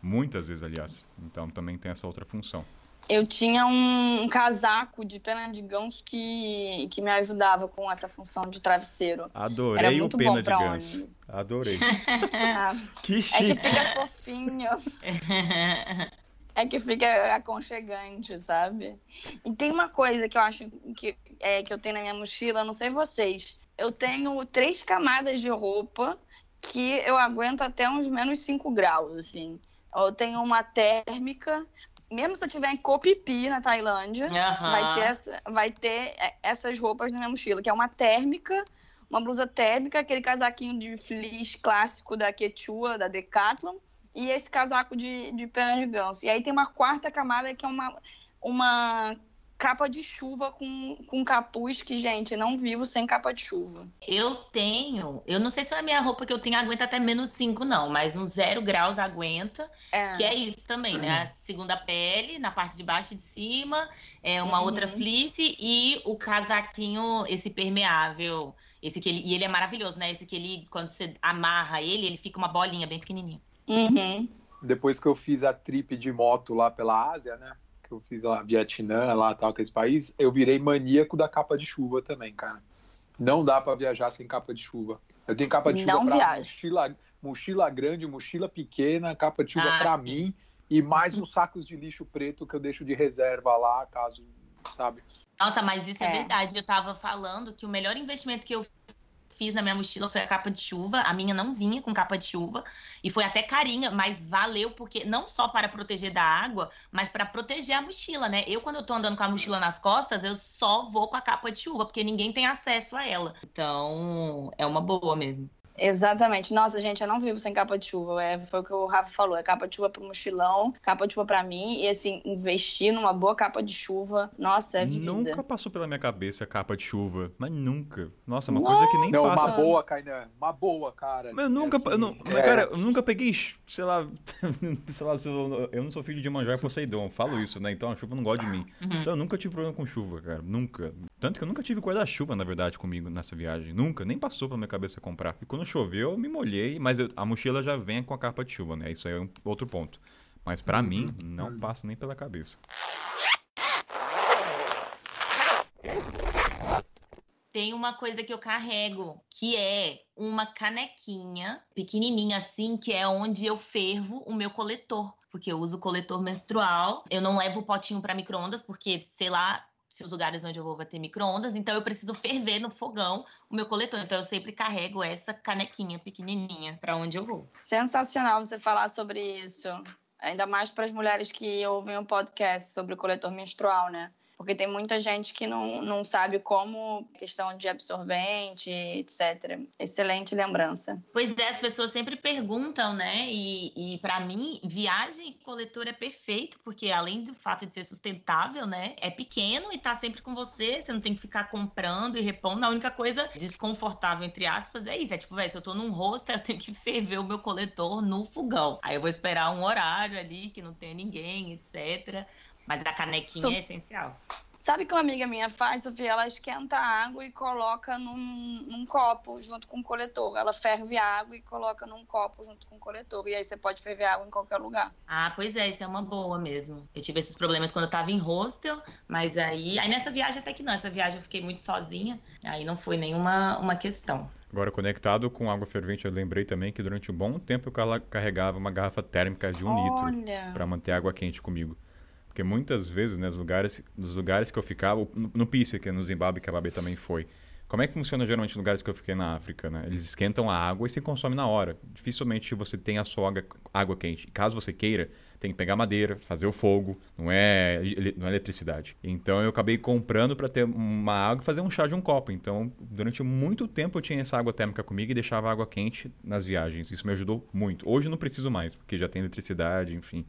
Muitas vezes, aliás. Então também tem essa outra função. Eu tinha um casaco de pena de ganso que, que me ajudava com essa função de travesseiro. Adorei Era muito o pena de ganso. Onde... Adorei. ah, que chique. É que fica fofinho. é que fica aconchegante, sabe? E tem uma coisa que eu acho que, é, que eu tenho na minha mochila, não sei vocês. Eu tenho três camadas de roupa que eu aguento até uns menos 5 graus, assim. Eu tenho uma térmica, mesmo se eu tiver em Kopipi, na Tailândia, uhum. vai, ter essa, vai ter essas roupas na minha mochila, que é uma térmica, uma blusa térmica, aquele casaquinho de fleece clássico da Quechua, da Decathlon, e esse casaco de, de pena de ganso. E aí tem uma quarta camada que é uma, uma capa de chuva com, com capuz que, gente, não vivo sem capa de chuva. Eu tenho, eu não sei se a minha roupa que eu tenho aguenta até menos 5, não, mas uns zero graus aguenta, é. que é isso também, né? A segunda pele, na parte de baixo e de cima, é uma uhum. outra fleece e o casaquinho, esse permeável, esse que ele, e ele é maravilhoso, né? Esse que ele, quando você amarra ele, ele fica uma bolinha bem pequenininha. Uhum. Depois que eu fiz a trip de moto lá pela Ásia, né? Que eu fiz lá, Vietnã, lá tal, aqueles países, eu virei maníaco da capa de chuva também, cara. Não dá para viajar sem capa de chuva. Eu tenho capa de chuva para mochila, mochila grande, mochila pequena, capa de chuva ah, para mim e mais uns sacos de lixo preto que eu deixo de reserva lá, caso, sabe? Nossa, mas isso é, é verdade. Eu tava falando que o melhor investimento que eu fiz na minha mochila foi a capa de chuva. A minha não vinha com capa de chuva e foi até carinha, mas valeu porque não só para proteger da água, mas para proteger a mochila, né? Eu quando eu tô andando com a mochila nas costas, eu só vou com a capa de chuva, porque ninguém tem acesso a ela. Então, é uma boa mesmo. Exatamente. Nossa, gente, eu não vivo sem capa de chuva. É, foi o que o Rafa falou. É capa de chuva pro mochilão, capa de chuva pra mim. E assim, investir numa boa capa de chuva, nossa, é vida. Nunca passou pela minha cabeça capa de chuva. Mas nunca. Nossa, uma nossa. coisa que nem não, passa. Não, uma boa, Kainan. Uma boa, cara. Mas eu nunca, assim, eu não, é... cara, eu nunca peguei, sei lá, sei lá, eu não sou filho de Manjá e Poseidon. Falo isso, né? Então a chuva não gosta de mim. Uhum. Então eu nunca tive problema com chuva, cara. Nunca. Tanto que eu nunca tive guarda-chuva, na verdade, comigo nessa viagem. Nunca. Nem passou pela minha cabeça comprar. E quando choveu, eu me molhei, mas eu, a mochila já vem com a capa de chuva, né? Isso aí é um outro ponto. Mas para mim, não passa nem pela cabeça. Tem uma coisa que eu carrego, que é uma canequinha pequenininha assim, que é onde eu fervo o meu coletor porque eu uso coletor menstrual. Eu não levo o potinho para micro-ondas, porque, sei lá, se os lugares onde eu vou vai ter micro-ondas, então eu preciso ferver no fogão o meu coletor. Então eu sempre carrego essa canequinha pequenininha para onde eu vou. Sensacional você falar sobre isso. Ainda mais para as mulheres que ouvem um podcast sobre o coletor menstrual, né? Porque tem muita gente que não, não sabe como questão de absorvente, etc. Excelente lembrança. Pois é, as pessoas sempre perguntam, né? E, e para mim, viagem coletor é perfeito, porque além do fato de ser sustentável, né? É pequeno e tá sempre com você, você não tem que ficar comprando e repondo. A única coisa desconfortável, entre aspas, é isso. É tipo, velho, se eu tô num rosto, eu tenho que ferver o meu coletor no fogão. Aí eu vou esperar um horário ali que não tenha ninguém, etc. Mas a canequinha é essencial. Sabe o que uma amiga minha faz, Sofia? Ela esquenta a água e coloca num, num, copo junto com o coletor. Ela ferve a água e coloca num copo junto com o coletor. E aí você pode ferver água em qualquer lugar. Ah, pois é, isso é uma boa mesmo. Eu tive esses problemas quando eu tava em hostel, mas aí. Aí nessa viagem até que não. Essa viagem eu fiquei muito sozinha. Aí não foi nenhuma uma questão. Agora, conectado com água fervente, eu lembrei também que durante um bom tempo eu carregava uma garrafa térmica de um Olha. litro para manter água quente comigo. Porque muitas vezes, né, nos lugares, nos lugares que eu ficava, no, no Pícia, que é no Zimbábue, que a Babi também foi, Como é que funciona geralmente nos lugares que eu fiquei na África, né? Eles esquentam a água e se consome na hora. Dificilmente você tem a sua água, água quente. Caso você queira, tem que pegar madeira, fazer o fogo, não é, não é eletricidade. Então eu acabei comprando para ter uma água e fazer um chá de um copo. Então, durante muito tempo eu tinha essa água térmica comigo e deixava água quente nas viagens. Isso me ajudou muito. Hoje eu não preciso mais, porque já tem eletricidade, enfim.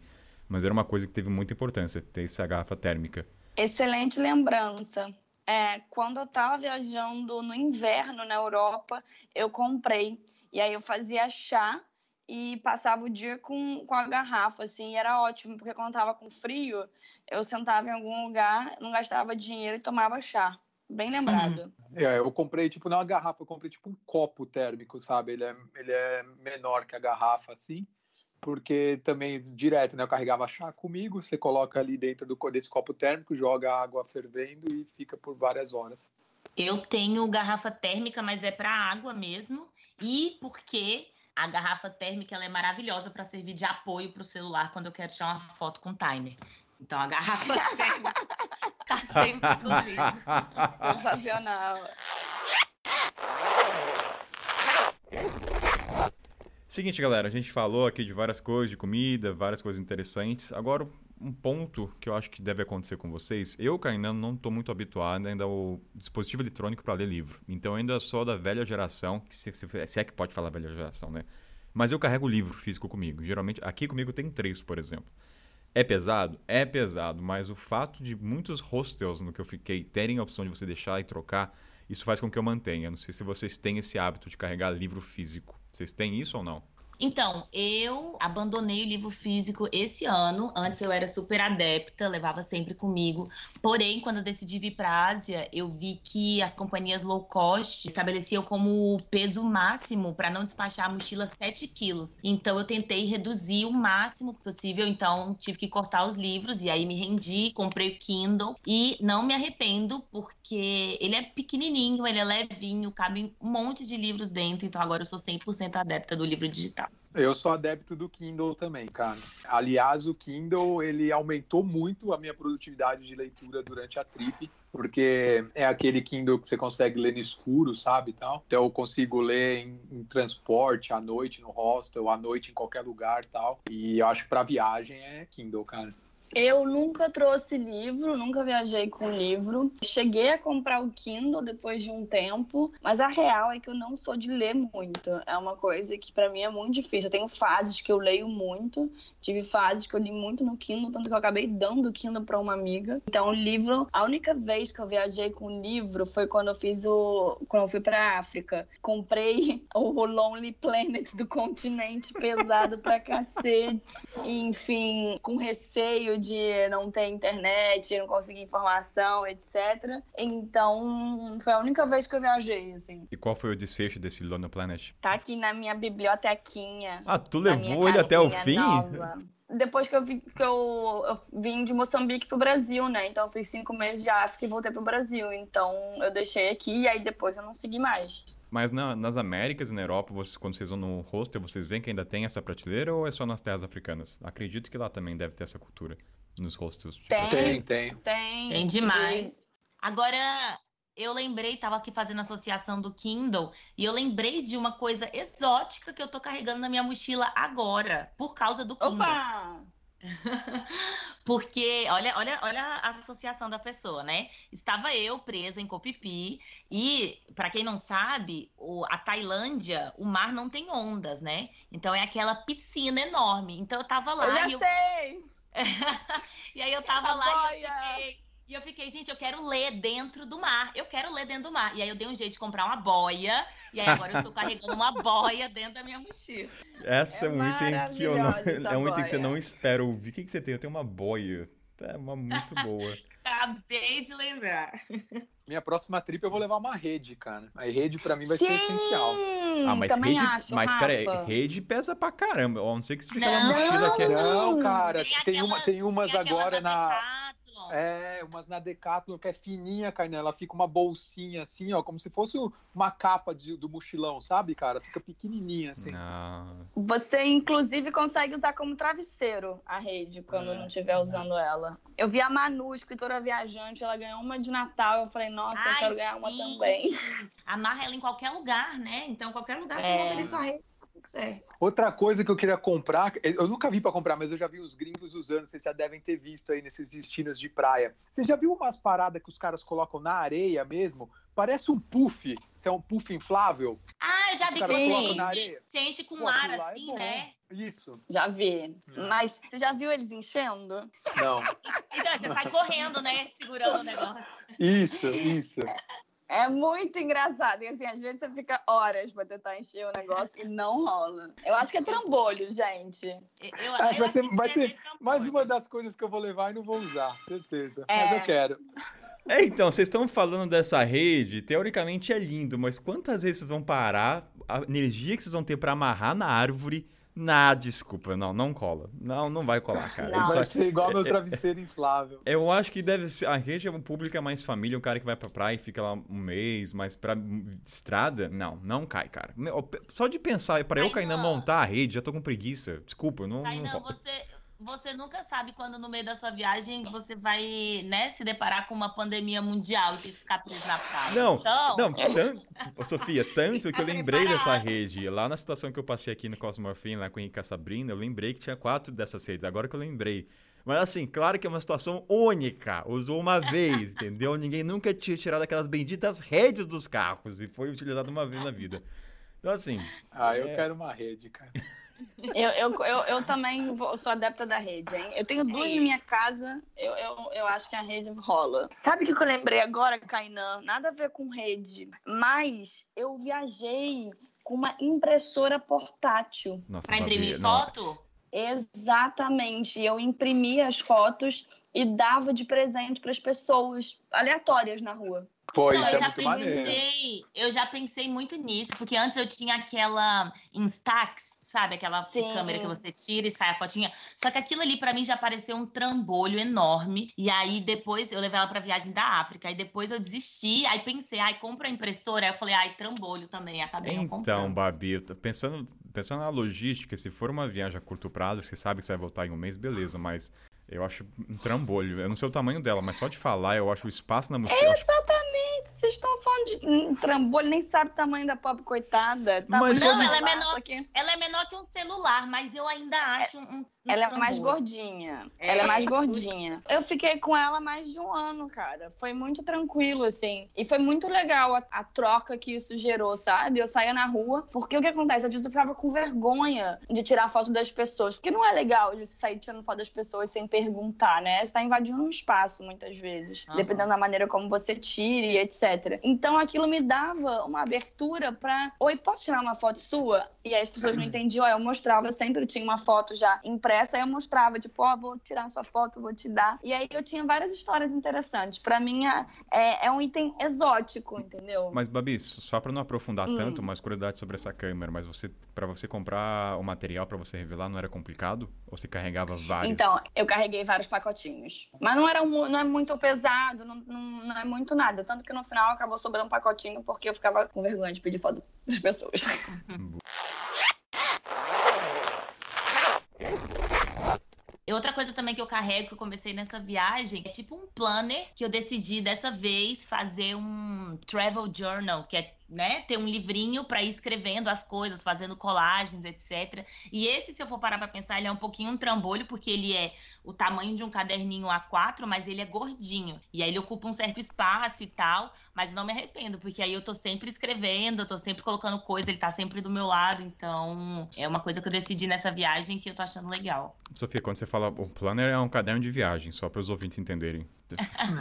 Mas era uma coisa que teve muita importância, ter essa garrafa térmica. Excelente lembrança. É, quando eu estava viajando no inverno na Europa, eu comprei. E aí eu fazia chá e passava o dia com, com a garrafa, assim, e era ótimo, porque quando tava com frio, eu sentava em algum lugar, não gastava dinheiro e tomava chá. Bem lembrado. É, eu comprei, tipo, não uma garrafa, eu comprei, tipo, um copo térmico, sabe? Ele é, ele é menor que a garrafa, assim porque também direto, né? Eu carregava chá comigo, você coloca ali dentro do, desse copo térmico, joga a água fervendo e fica por várias horas. Eu tenho garrafa térmica, mas é para água mesmo. E porque a garrafa térmica ela é maravilhosa para servir de apoio para o celular quando eu quero tirar uma foto com timer. Então a garrafa térmica tá sempre comigo. Sensacional. Seguinte, galera, a gente falou aqui de várias coisas, de comida, várias coisas interessantes. Agora, um ponto que eu acho que deve acontecer com vocês. Eu, ainda não estou muito habituado ainda ao dispositivo eletrônico para ler livro. Então, ainda sou da velha geração, se, se, se é que pode falar velha geração, né? Mas eu carrego livro físico comigo. Geralmente, aqui comigo tem três, por exemplo. É pesado? É pesado, mas o fato de muitos hostels no que eu fiquei terem a opção de você deixar e trocar, isso faz com que eu mantenha. Não sei se vocês têm esse hábito de carregar livro físico. Vocês têm isso ou não? Então, eu abandonei o livro físico esse ano. Antes eu era super adepta, levava sempre comigo. Porém, quando eu decidi vir para Ásia, eu vi que as companhias low cost estabeleciam como peso máximo para não despachar a mochila 7 quilos. Então, eu tentei reduzir o máximo possível. Então, tive que cortar os livros e aí me rendi, comprei o Kindle e não me arrependo porque ele é pequenininho, ele é levinho, cabe um monte de livros dentro. Então, agora eu sou 100% adepta do livro digital. Eu sou adepto do Kindle também, cara. Aliás, o Kindle ele aumentou muito a minha produtividade de leitura durante a trip, porque é aquele Kindle que você consegue ler no escuro, sabe, tal. Então eu consigo ler em, em transporte, à noite no hostel, à noite em qualquer lugar, tal. E eu acho para viagem é Kindle, cara. Eu nunca trouxe livro, nunca viajei com livro. Cheguei a comprar o Kindle depois de um tempo, mas a real é que eu não sou de ler muito. É uma coisa que para mim é muito difícil. Eu tenho fases que eu leio muito, tive fases que eu li muito no Kindle, tanto que eu acabei dando o Kindle para uma amiga. Então, livro, a única vez que eu viajei com livro foi quando eu fiz o quando eu fui para África. Comprei o Lonely Planet do continente pesado pra cacete. Enfim, com receio de não ter internet, não conseguir informação, etc. Então, foi a única vez que eu viajei, assim. E qual foi o desfecho desse Lona Planet? Tá aqui na minha bibliotequinha. Ah, tu levou ele até o fim? Nova. Depois que eu, vi, que eu, eu vim de Moçambique pro Brasil, né? Então eu fiz cinco meses de África e voltei pro Brasil. Então eu deixei aqui e aí depois eu não segui mais. Mas na, nas Américas e na Europa, você, quando vocês vão no hostel, vocês veem que ainda tem essa prateleira ou é só nas terras africanas? Acredito que lá também deve ter essa cultura, nos hostels. Tipo, tem, tem, tem. Tem, tem demais. Agora, eu lembrei, tava aqui fazendo associação do Kindle, e eu lembrei de uma coisa exótica que eu tô carregando na minha mochila agora, por causa do Kindle. Opa! Porque, olha, olha, olha a associação da pessoa, né? Estava eu presa em Copipi e, para quem não sabe, o, a Tailândia, o mar não tem ondas, né? Então é aquela piscina enorme. Então eu tava lá. Eu já e eu... sei! e aí eu tava a lá boia. e eu fiquei e eu fiquei, gente, eu quero ler dentro do mar. Eu quero ler dentro do mar. E aí eu dei um jeito de comprar uma boia. E aí agora eu estou carregando uma boia dentro da minha mochila. Essa é, é um item que eu não. É um item que você não espera ouvir. O que, que você tem? Eu tenho uma boia. É uma muito boa. Acabei de lembrar. Minha próxima trip eu vou levar uma rede, cara. A rede para mim vai Sim, ser essencial. Ah, mas também rede, acho, mas Rafa. peraí, rede pesa pra caramba. A não ser que seja Não, aquela mochila que é. Não, cara, Tem tem, uma, aquelas- tem umas tem agora na. É, umas na Decathlon que é fininha, Kainan. Ela fica uma bolsinha assim, ó, como se fosse uma capa de, do mochilão, sabe, cara? Fica pequenininha assim. Não. Você, inclusive, consegue usar como travesseiro a rede quando É, não estiver usando ela. Eu vi a Manu, escritora viajante, ela ganhou uma de Natal. Eu falei, nossa, eu Ai, quero ganhar uma sim. também. Amarra ela em qualquer lugar, né? Então, qualquer lugar você É. monta ali sua rede, tudo certo. Outra coisa que eu queria comprar, eu nunca vi pra comprar, mas eu já vi os gringos usando, vocês já devem ter visto aí nesses destinos de praia. Você já viu umas paradas que os caras colocam na areia mesmo? Parece um puff, se é um puff inflável. Ah, eu já vi que caras Sim. você colocam na enche, areia. você enche com Pô, ar é assim, bom. né? Isso. Já vi. Hum. Mas você já viu eles enchendo? Não. Então, você sai correndo, né? Segurando o negócio. Isso, isso. É muito engraçado. E assim, às vezes você fica horas pra tentar encher o negócio e não rola. Eu acho que é trambolho, gente. Eu, eu Acho que vai ser- que vai ser. Mais uma das coisas que eu vou levar e não vou usar, certeza. É. Mas eu quero. É, então, vocês estão falando dessa rede, teoricamente é lindo, mas quantas vezes vocês vão parar, a energia que vocês vão ter pra amarrar na árvore? Na, desculpa, não, não cola. Não, não vai colar, cara. Não. Isso Vai é- ser igual meu travesseiro inflável. Eu acho que deve ser. A rede é um público é mais família, um cara que vai pra praia e fica lá um mês, mas pra estrada, não, não cai, cara. Só de pensar, pra eu Kainan. ainda montar a rede, já tô com preguiça. Desculpa, não. não você, você nunca sabe quando no meio da sua viagem você vai, né, se deparar com uma pandemia mundial e ter que ficar preso na praia. Não, então, Não, tanto, Sofia, tanto que eu lembrei dessa rede. Lá na situação que eu passei aqui no Cosmorfin, lá com o Henrique e a Sabrina, eu lembrei que tinha quatro dessas redes. Agora que eu lembrei. Mas assim, claro que é uma situação única. Usou uma vez, entendeu? Ninguém nunca tinha tirado aquelas benditas redes dos carros e foi utilizado uma vez na vida. Então, assim, Ah, eu É. quero uma rede, cara. Eu, eu, eu, eu também vou- sou adepta da rede, hein? Eu tenho duas É na minha casa, eu, eu, eu acho que a rede rola. Sabe o que eu lembrei agora, Kainan? Nada a ver com rede, mas eu viajei com uma impressora portátil. nossa, pra imprimir não. foto, Exatamente. Eu imprimia as fotos e dava de presente para as pessoas aleatórias na rua. Pô, Não, isso eu é já muito maneiro. pensei, eu já pensei muito nisso, porque antes eu tinha aquela Instax, sabe? Aquela Sim. câmera que você tira e sai a fotinha. Só que aquilo ali pra mim já pareceu um trambolho enorme. E aí depois eu levei ela pra viagem da África. Aí depois eu desisti, aí pensei, ai, compra a impressora. Aí eu falei, ai, trambolho também. Acabei não Então, comprando. Babi, eu tô pensando, pensando na logística, se for uma viagem a curto prazo, você sabe que você vai voltar em um mês, beleza, mas eu acho um trambolho. Eu não sei o tamanho dela, mas só de falar, eu acho o espaço na mochila. eu acho- Exatamente. Vocês estão falando de trambolho, nem sabe o tamanho da pobre coitada. Mas eu do não- ela é menor. aqui. Ela é menor que um celular, mas eu ainda acho um. um Ela é mais trambolho. gordinha. É. Ela é mais gordinha. Eu fiquei com ela mais de um ano, cara. Foi muito tranquilo, assim. E foi muito legal a, a troca que isso gerou, sabe? Eu saía na rua, porque o que acontece? Às vezes eu ficava com vergonha de tirar foto das pessoas. Porque não é legal de você sair tirando foto das pessoas sem perguntar, né? Você tá invadindo um espaço, muitas vezes. Aham. Dependendo da maneira como você tire, etc. Então aquilo me dava uma abertura pra. Oi, posso tirar uma foto sua? E aí as pessoas não entendiam. Eu mostrava, eu sempre tinha uma foto já impressa, aí eu mostrava, tipo, ó, vou tirar sua foto, vou te dar. E aí eu tinha várias histórias interessantes. Pra mim é, é, é um item exótico, entendeu? Mas, Babi, só pra não aprofundar Hum. tanto, umas curiosidades sobre essa câmera, mas você, para você comprar o material pra você revelar, não era complicado? Ou você carregava vários? Então, eu carreguei vários pacotinhos. Mas não, era não é muito pesado, não, não, não é muito nada. Tanto que no final acabou sobrando um pacotinho porque eu ficava com vergonha de pedir foto das pessoas. Outra coisa também que eu carrego, que eu comecei nessa viagem, é tipo um planner que eu decidi dessa vez fazer um travel journal, que é né, ter um livrinho para ir escrevendo as coisas, fazendo colagens, etc. E esse, se eu for parar para pensar, ele é um pouquinho um trambolho, porque ele é o tamanho de um caderninho A4, mas ele é gordinho. E aí ele ocupa um certo espaço e tal, mas não me arrependo, porque aí eu tô sempre escrevendo, eu tô sempre colocando coisa, ele tá sempre do meu lado, então é uma coisa que eu decidi nessa viagem que eu tô achando legal. Sofia, quando você fala o planner é um caderno de viagem, só para os ouvintes entenderem.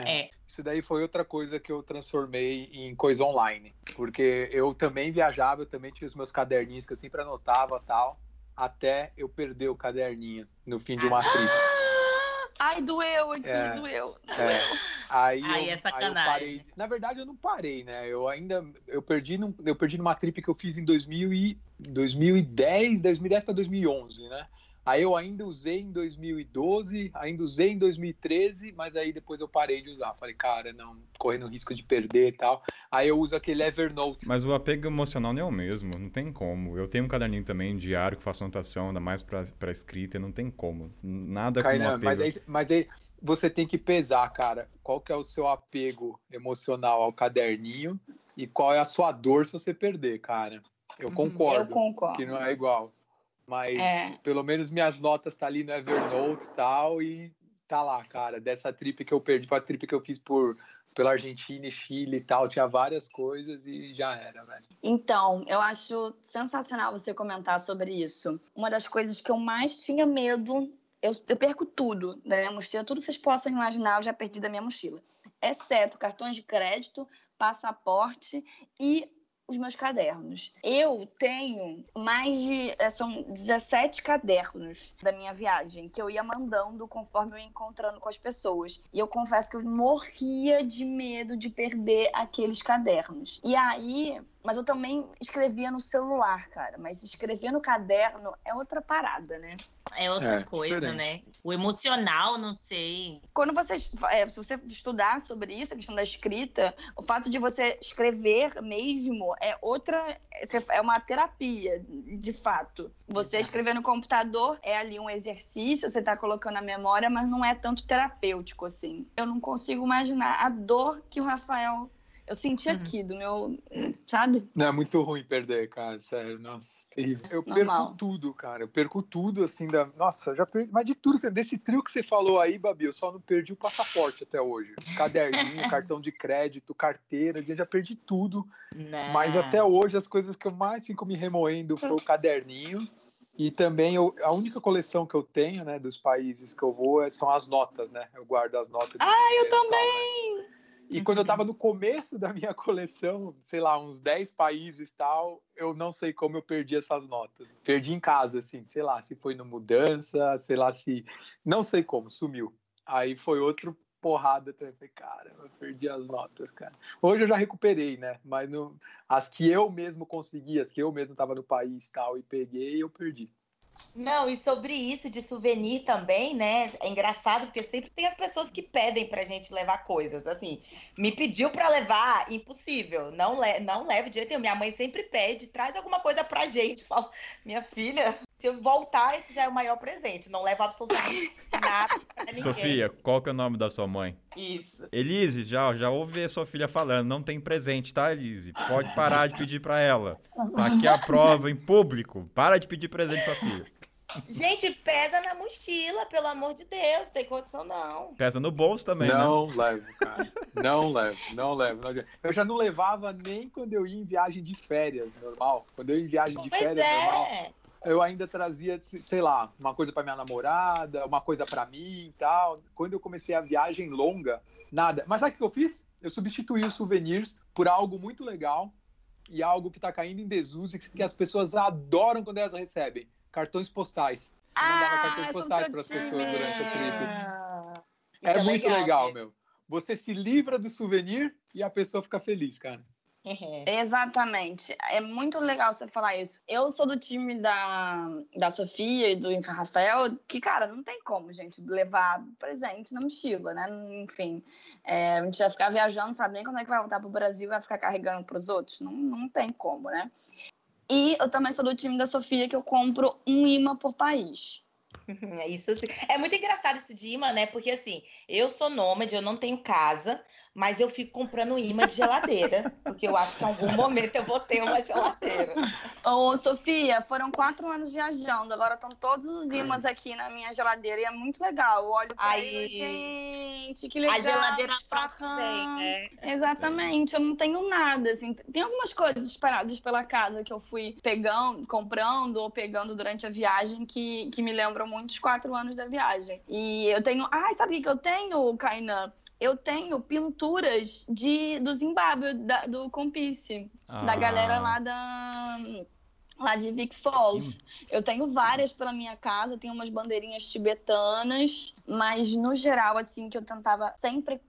É. Isso daí foi outra coisa que eu transformei em coisa online. Porque eu também viajava, eu também tinha os meus caderninhos que eu sempre anotava tal, até eu perder o caderninho no fim de uma trip. Ai, doeu aqui, É. doeu. É. Aí, Ai, eu, é aí eu sacanagem. parei. de- Na verdade, eu não parei, né? Eu ainda eu perdi, num, eu perdi numa trip que eu fiz em 2000 e, 2010, 2010 para 2011, né? Aí eu ainda usei em 2012, ainda usei em 2013, mas aí depois eu parei de usar. Falei, cara, não, correndo risco de perder e tal. Aí eu uso aquele Evernote. Mas o apego emocional não é o mesmo, não tem como. Eu tenho um caderninho também diário que faço anotação, ainda mais pra, pra escrita, e não tem como. Nada Kainan, como apego. Mas aí, mas aí você tem que pesar, cara, qual que é o seu apego emocional ao caderninho e qual é a sua dor se você perder, cara. Eu Uhum, concordo, Eu concordo. que não é igual. Mas É. pelo menos minhas notas tá ali no Evernote e tal, e tá lá, cara. Dessa trip que eu perdi, foi a trip que eu fiz por pela Argentina e Chile e tal, tinha várias coisas e já era, velho. Então, eu acho sensacional você comentar sobre isso. Uma das coisas que eu mais tinha medo, eu, eu perco tudo da minha mochila, tudo que vocês possam imaginar, eu já perdi da minha mochila. Exceto cartões de crédito, passaporte e os meus cadernos. Eu tenho mais de. eh, São 17 cadernos da minha viagem que eu ia mandando conforme eu ia encontrando com as pessoas. E eu confesso que eu morria de medo de perder aqueles cadernos. E aí. Mas eu também escrevia no celular, cara. Mas escrever no caderno é outra parada, né? É outra É, coisa, diferente. né? O emocional, não sei. Quando você, é, se você estudar sobre isso, a questão da escrita, o fato de você escrever mesmo é outra, é uma terapia, de fato. Você escrever no computador é ali um exercício, você está colocando a memória, mas não é tanto terapêutico assim. Eu não consigo imaginar a dor que o Rafael eu senti Uhum. aqui do meu, sabe? Não, é muito ruim perder, cara, sério, nossa, terrível. Eu Normal. perco tudo, cara, eu perco tudo, assim, da... Nossa, eu já perdi, mas de tudo, assim, desse trio que você falou aí, Babi, eu só não perdi o passaporte até hoje. Caderninho, cartão de crédito, carteira, eu já perdi tudo, Né? mas até hoje as coisas que eu mais fico me remoendo foi o caderninho, e também eu, a única coleção que eu tenho, né, dos países que eu vou é- são as notas, né, eu guardo as notas. Ah, eu também! E quando eu tava no começo da minha coleção, sei lá, uns 10 países e tal, eu não sei como eu perdi essas notas. Perdi em casa, assim, sei lá, se foi no mudança, sei lá se. Não sei como, sumiu. Aí foi outro porrada também. Falei, cara, eu perdi as notas, cara. Hoje eu já recuperei, né? Mas no... as que eu mesmo consegui, as que eu mesmo tava no país e tal, e peguei, eu perdi. Não, e sobre isso de souvenir também, né? É engraçado porque sempre tem as pessoas que pedem pra gente levar coisas. Assim, me pediu pra levar, impossível. Não, le não leve de jeito nenhum. Minha mãe sempre pede, traz alguma coisa pra gente. Falo, minha filha, se eu voltar, esse já é o maior presente. Não levo absolutamente nada pra ninguém. Sofia, qual que é o nome da sua mãe? Isso. Elise, já, já ouvi a sua filha falando, não tem presente, tá, Elise? Pode parar de pedir pra ela. Tá aqui a prova em público. Para de pedir presente pra filha. Gente, pesa na mochila, pelo amor de Deus. Não tem condição, não. Pesa no bolso também, né? não levo, cara. Não levo, não levo. não adianta. Eu já não levava nem quando eu ia em viagem de férias, normal. Quando eu ia em viagem de Pois férias, normal. é. eu ainda trazia, sei lá, uma coisa para minha namorada, uma coisa para mim e tal. Quando eu comecei a viagem longa, nada. Mas sabe o que eu fiz? Eu substituí os souvenirs por algo muito legal e algo que tá caindo em desuso e que as pessoas adoram quando elas recebem. Cartões postais. Eu mandava Ah, cartões postais para as pessoas durante a trip. É, isso muito legal, né? meu. Você se livra do souvenir e a pessoa fica feliz, cara. Exatamente. É muito legal você falar isso. Eu sou do time da, da Sofia e do Rafael, que, cara, não tem como, gente, levar presente na mochila, né? Enfim, é, a gente vai ficar viajando, sabe nem quando é que vai voltar pro Brasil e vai ficar carregando pros outros. Não, não tem como, né? E eu também sou do time da Sofia, que eu compro um imã por país. É Isso assim. É muito engraçado esse de imã, né? Porque assim, eu sou nômade, eu não tenho casa, mas eu fico comprando imã de geladeira, porque eu acho que em algum momento eu vou ter uma geladeira. Ô, Sofia, foram quatro anos viajando, agora estão todos os imãs aqui na minha geladeira e é muito legal. Eu olho pra Aí- gente, que legal. A geladeira própria tem, né? Exatamente, eu não tenho nada, assim. Tem algumas coisas espalhadas pela casa que eu fui pegando, comprando ou pegando durante a viagem que, que me lembram muito os quatro anos da viagem. E eu tenho... Ai, sabe o que que eu tenho, Kainan? Eu tenho pinturas de, do Zimbábue, da- do Compice da Ah. galera lá da lá de Vic Falls. Eu tenho várias pela minha casa, tenho umas bandeirinhas tibetanas, mas no geral assim que eu tentava sempre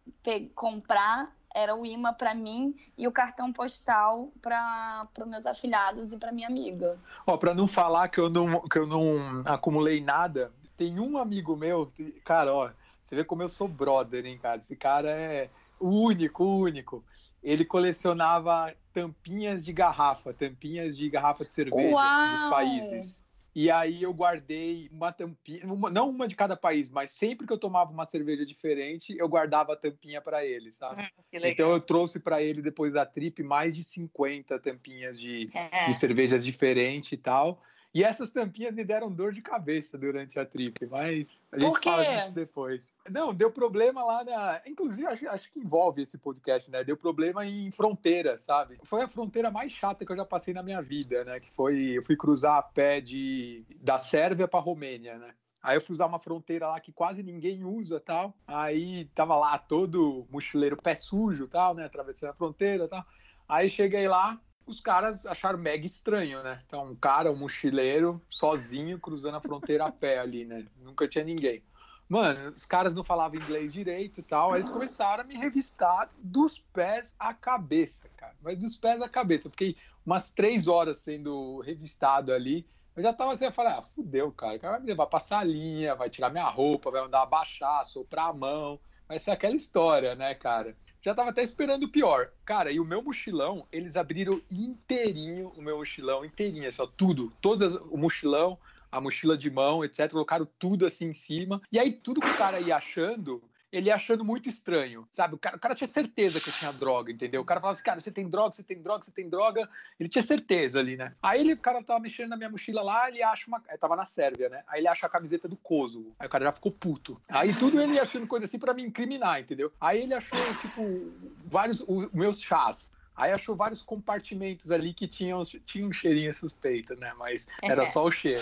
comprar era o imã para mim e o cartão postal para os meus afilhados e para minha amiga. Ó, para não falar que eu não, que eu não acumulei nada, tem um amigo meu, cara, ó, você vê como eu sou brother, hein, cara? Esse cara é único, único. Ele colecionava tampinhas de garrafa, tampinhas de garrafa de cerveja Uau! dos países. E aí eu guardei uma tampinha, uma, não uma de cada país, mas sempre que eu tomava uma cerveja diferente, eu guardava a tampinha para ele, sabe? Ah, então eu trouxe para ele depois da trip mais de 50 tampinhas de, é. de cervejas diferentes e tal. E essas tampinhas me deram dor de cabeça durante a trip, mas a gente fala disso depois. Não, deu problema lá na. Inclusive, acho, acho que envolve esse podcast, né? Deu problema em fronteira, sabe? Foi a fronteira mais chata que eu já passei na minha vida, né? Que foi. Eu fui cruzar a pé de, da Sérvia para Romênia, né? Aí eu fui usar uma fronteira lá que quase ninguém usa tal. Aí tava lá todo mochileiro pé sujo tal, né? Atravessando a fronteira tal. Aí cheguei lá, os caras acharam mega estranho, né? Então, um cara, um mochileiro, sozinho, cruzando a fronteira a pé ali, né? Nunca tinha ninguém. Mano, os caras não falavam inglês direito e tal, aí eles começaram a me revistar dos pés à cabeça, cara. Mas dos pés à cabeça. Eu fiquei umas três horas sendo revistado ali. Eu já tava assim, eu falei, ah, fudeu, cara. O cara vai me levar pra salinha, vai tirar minha roupa, vai mandar abaixar, soprar a mão. Vai ser aquela história, né, cara? Já tava até esperando o pior. Cara, e o meu mochilão, eles abriram inteirinho o meu mochilão, inteirinho, assim, ó, tudo. Todas as, o mochilão, a mochila de mão, etc. Colocaram tudo assim em cima. E aí, tudo que o cara ia achando, ele achando muito estranho, sabe? O cara, o cara, tinha certeza que eu tinha droga, entendeu? O cara falava assim, cara, você tem droga, você tem droga, você tem droga. Ele tinha certeza ali, né? Aí ele, o cara tava mexendo na minha mochila lá, ele acha uma. Eu tava na Sérvia, né? Aí ele acha a camiseta do Kosovo. Aí o cara já ficou puto. Aí tudo ele achando coisa assim para me incriminar, entendeu? Aí ele achou, tipo, vários. Os meus chás. Aí achou vários compartimentos ali que tinham, tinham um cheirinho suspeito, né? Mas era só o cheiro.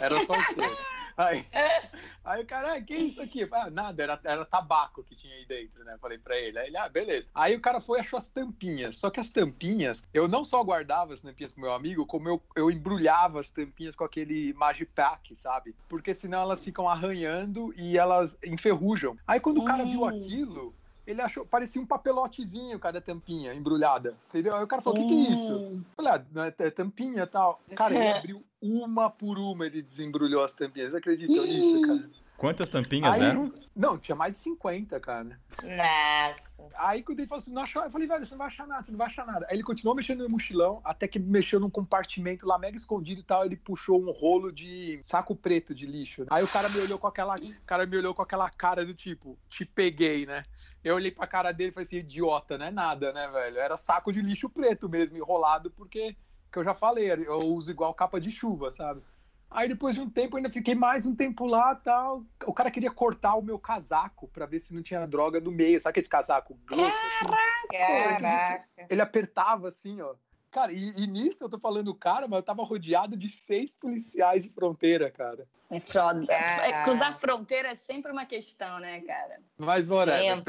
Era só o cheiro. Aí, aí o cara, ah, que isso aqui? Ah, nada, era, era tabaco que tinha aí dentro, né? Falei pra ele. Aí ele, ah, beleza. Aí o cara foi e achou as tampinhas. Só que as tampinhas, eu não só guardava as tampinhas pro meu amigo, como eu, eu embrulhava as tampinhas com aquele Magipack, sabe? Porque senão elas ficam arranhando e elas enferrujam. Aí quando hum. o cara viu hum. aquilo, ele achou, parecia um papelotezinho cada tampinha embrulhada, entendeu? Aí o cara falou, o que, que é isso? Hum. ah, é tampinha e tal. Cara, ele abriu uma por uma, ele desembrulhou as tampinhas. Vocês acreditam nisso, cara? Quantas tampinhas aí, eram? Não, tinha mais de 50, cara. Nossa. Aí quando ele falou assim, não achou, eu falei, velho, você não vai achar nada, você não vai achar nada. Aí ele continuou mexendo no mochilão, até que mexeu num compartimento lá mega escondido e tal, ele puxou um rolo de saco preto de lixo. Aí o cara me olhou com aquela, cara me olhou com aquela cara do tipo, te peguei, né? Eu olhei pra cara dele e falei assim, idiota, não é nada, né, velho? Era saco de lixo preto mesmo, enrolado, porque, que eu já falei, eu uso igual capa de chuva, sabe? Aí depois de um tempo, ainda fiquei mais um tempo lá tal. O cara queria cortar o meu casaco para ver se não tinha droga no meio. Sabe aquele casaco grosso? Assim? Caraca! Ele apertava assim, ó. Cara, e, e, nisso eu tô falando cara, mas eu tava rodeado de seis policiais de fronteira, cara. É foda. É, cruzar fronteira é sempre uma questão, né, cara? Mas, bora, é a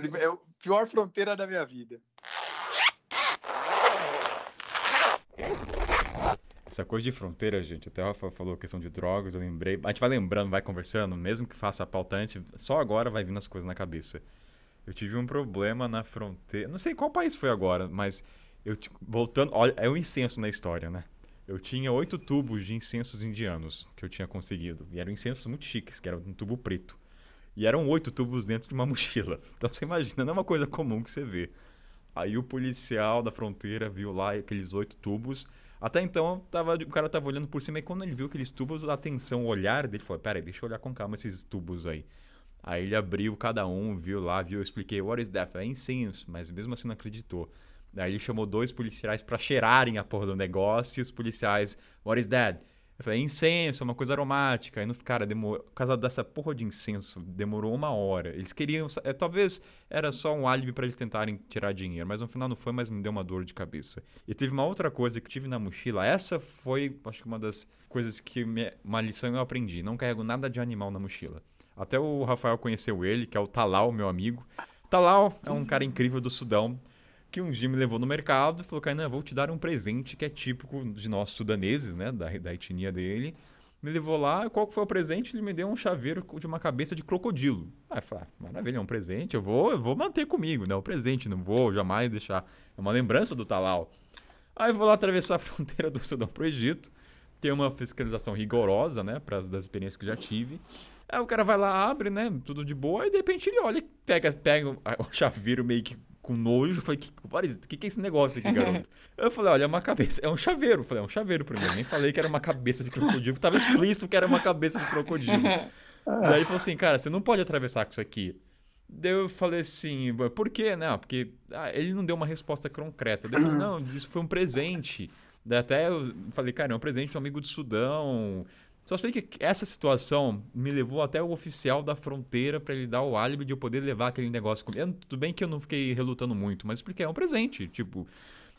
pior fronteira da minha vida. Essa coisa de fronteira, gente, até o falou questão de drogas, eu lembrei. A gente vai lembrando, vai conversando, mesmo que faça a pauta antes, só agora vai vindo as coisas na cabeça. Eu tive um problema na fronteira. Não sei qual país foi agora, mas eu, voltando, olha, é um incenso na história, né? Eu tinha oito tubos de incensos indianos que eu tinha conseguido. E eram incensos muito chiques, que era um tubo preto. E eram oito tubos dentro de uma mochila. Então você imagina, não é uma coisa comum que você vê. Aí o policial da fronteira viu lá aqueles oito tubos. Até então, tava, o cara tava olhando por cima e quando ele viu aqueles tubos, a atenção, o olhar dele falou: Pera aí, deixa eu olhar com calma esses tubos aí. Aí ele abriu cada um, viu lá, viu, eu expliquei: What is that? É incenso, mas mesmo assim não acreditou. Daí ele chamou dois policiais para cheirarem a porra do negócio e os policiais, what is that? Eu falei, incenso, é uma coisa aromática. Aí, no, cara, demorou, por causa dessa porra de incenso, demorou uma hora. Eles queriam, é, talvez era só um álibi para eles tentarem tirar dinheiro, mas no final não foi, mas me deu uma dor de cabeça. E teve uma outra coisa que tive na mochila, essa foi, acho que uma das coisas que, me, uma lição eu aprendi. Não carrego nada de animal na mochila. Até o Rafael conheceu ele, que é o Talal, meu amigo. Talal é um cara incrível do Sudão que um dia me levou no mercado e falou, Kainan, vou te dar um presente que é típico de nós sudaneses, né, da, da etnia dele. Me levou lá, qual que foi o presente? Ele me deu um chaveiro de uma cabeça de crocodilo. Aí eu falei, ah, maravilha, é um presente, eu vou, eu vou manter comigo, né? O presente, não vou jamais deixar. É uma lembrança do Talal. Aí eu vou lá atravessar a fronteira do Sudão pro Egito. Tem uma fiscalização rigorosa, né? Para das experiências que já tive. Aí o cara vai lá, abre, né? Tudo de boa, e de repente ele olha pega, pega o chaveiro meio que com nojo. Eu falei, que, que, que é esse negócio aqui, garoto? eu falei, olha, é uma cabeça. É um chaveiro. Eu falei, é um chaveiro pra mim. Eu nem falei que era uma cabeça de crocodilo. Tava explícito que era uma cabeça de crocodilo. Daí ele falou assim, cara, você não pode atravessar com isso aqui. Daí eu falei assim, por quê? Não, porque ah, ele não deu uma resposta concreta. Daí eu falei, não, isso foi um presente. Daí até eu falei, cara, é um presente de um amigo do Sudão. Só sei que essa situação me levou até o oficial da fronteira para ele dar o álibi de eu poder levar aquele negócio comigo. Tudo bem que eu não fiquei relutando muito, mas porque é um presente. Tipo,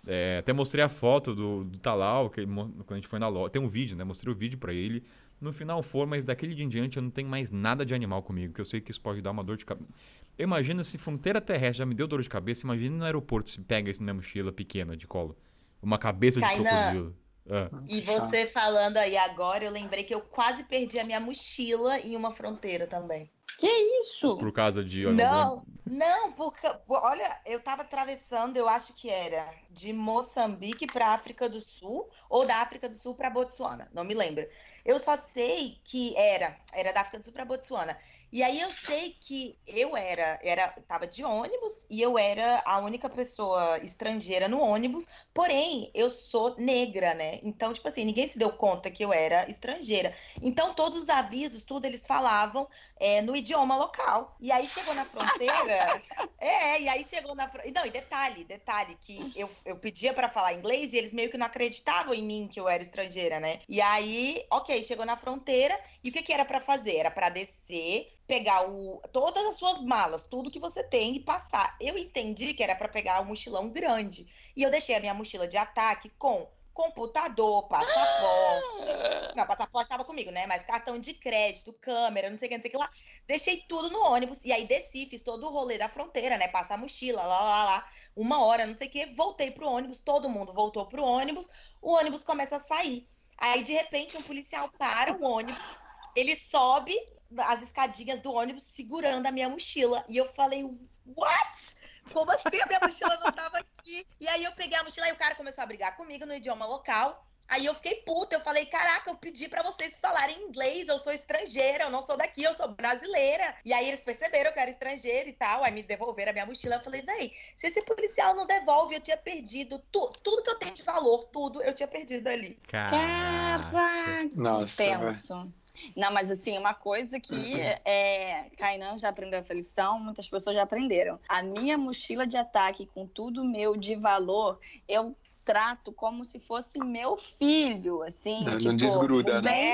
é, até mostrei a foto do, do Talal, que quando a gente foi na loja. Tem um vídeo, né? Mostrei o vídeo para ele. No final for, mas daquele dia em diante eu não tenho mais nada de animal comigo, que eu sei que isso pode dar uma dor de cabeça. Imagina se fronteira terrestre já me deu dor de cabeça, imagina no aeroporto se pega isso na minha mochila pequena de colo. Uma cabeça de crocodilo. É. E você falando aí agora, eu lembrei que eu quase perdi a minha mochila em uma fronteira também. Que isso? Por causa de. Não, não, porque. Olha, eu tava atravessando, eu acho que era de Moçambique para África do Sul, ou da África do Sul para Botsuana, não me lembro. Eu só sei que era, era da África do Sul para Botsuana. E aí eu sei que eu era, era, tava de ônibus e eu era a única pessoa estrangeira no ônibus, porém eu sou negra, né? Então, tipo assim, ninguém se deu conta que eu era estrangeira. Então, todos os avisos, tudo eles falavam é, no idioma local. E aí chegou na fronteira. é, e aí chegou na fronteira. Não, e detalhe, detalhe, que eu, eu pedia para falar inglês e eles meio que não acreditavam em mim que eu era estrangeira, né? E aí, ok, chegou na fronteira e o que, que era para fazer? Era para descer pegar o, todas as suas malas, tudo que você tem e passar. Eu entendi que era para pegar um mochilão grande. E eu deixei a minha mochila de ataque com computador, passaporte. Ah! Não, passaporte estava comigo, né? Mas cartão de crédito, câmera, não sei o que, não sei o que lá. Deixei tudo no ônibus. E aí desci, fiz todo o rolê da fronteira, né? Passar a mochila, lá, lá, lá. Uma hora, não sei o que. Voltei pro ônibus, todo mundo voltou pro ônibus. O ônibus começa a sair. Aí, de repente, um policial para o ônibus. Ele sobe as escadinhas do ônibus segurando a minha mochila. E eu falei, what? Como assim a minha mochila não tava aqui? E aí eu peguei a mochila e o cara começou a brigar comigo no idioma local. Aí eu fiquei puta, eu falei, caraca, eu pedi para vocês falarem inglês, eu sou estrangeira, eu não sou daqui, eu sou brasileira. E aí eles perceberam que eu era estrangeira e tal, aí me devolveram a minha mochila. Eu falei, véi, se esse policial não devolve, eu tinha perdido tu, tudo que eu tenho de valor, tudo eu tinha perdido ali. Caraca! Nossa, penso. Não, mas assim, uma coisa que uhum. é, Kainan já aprendeu essa lição, muitas pessoas já aprenderam. A minha mochila de ataque com tudo meu de valor, eu trato como se fosse meu filho, assim. Não, tipo, não desgruda, né?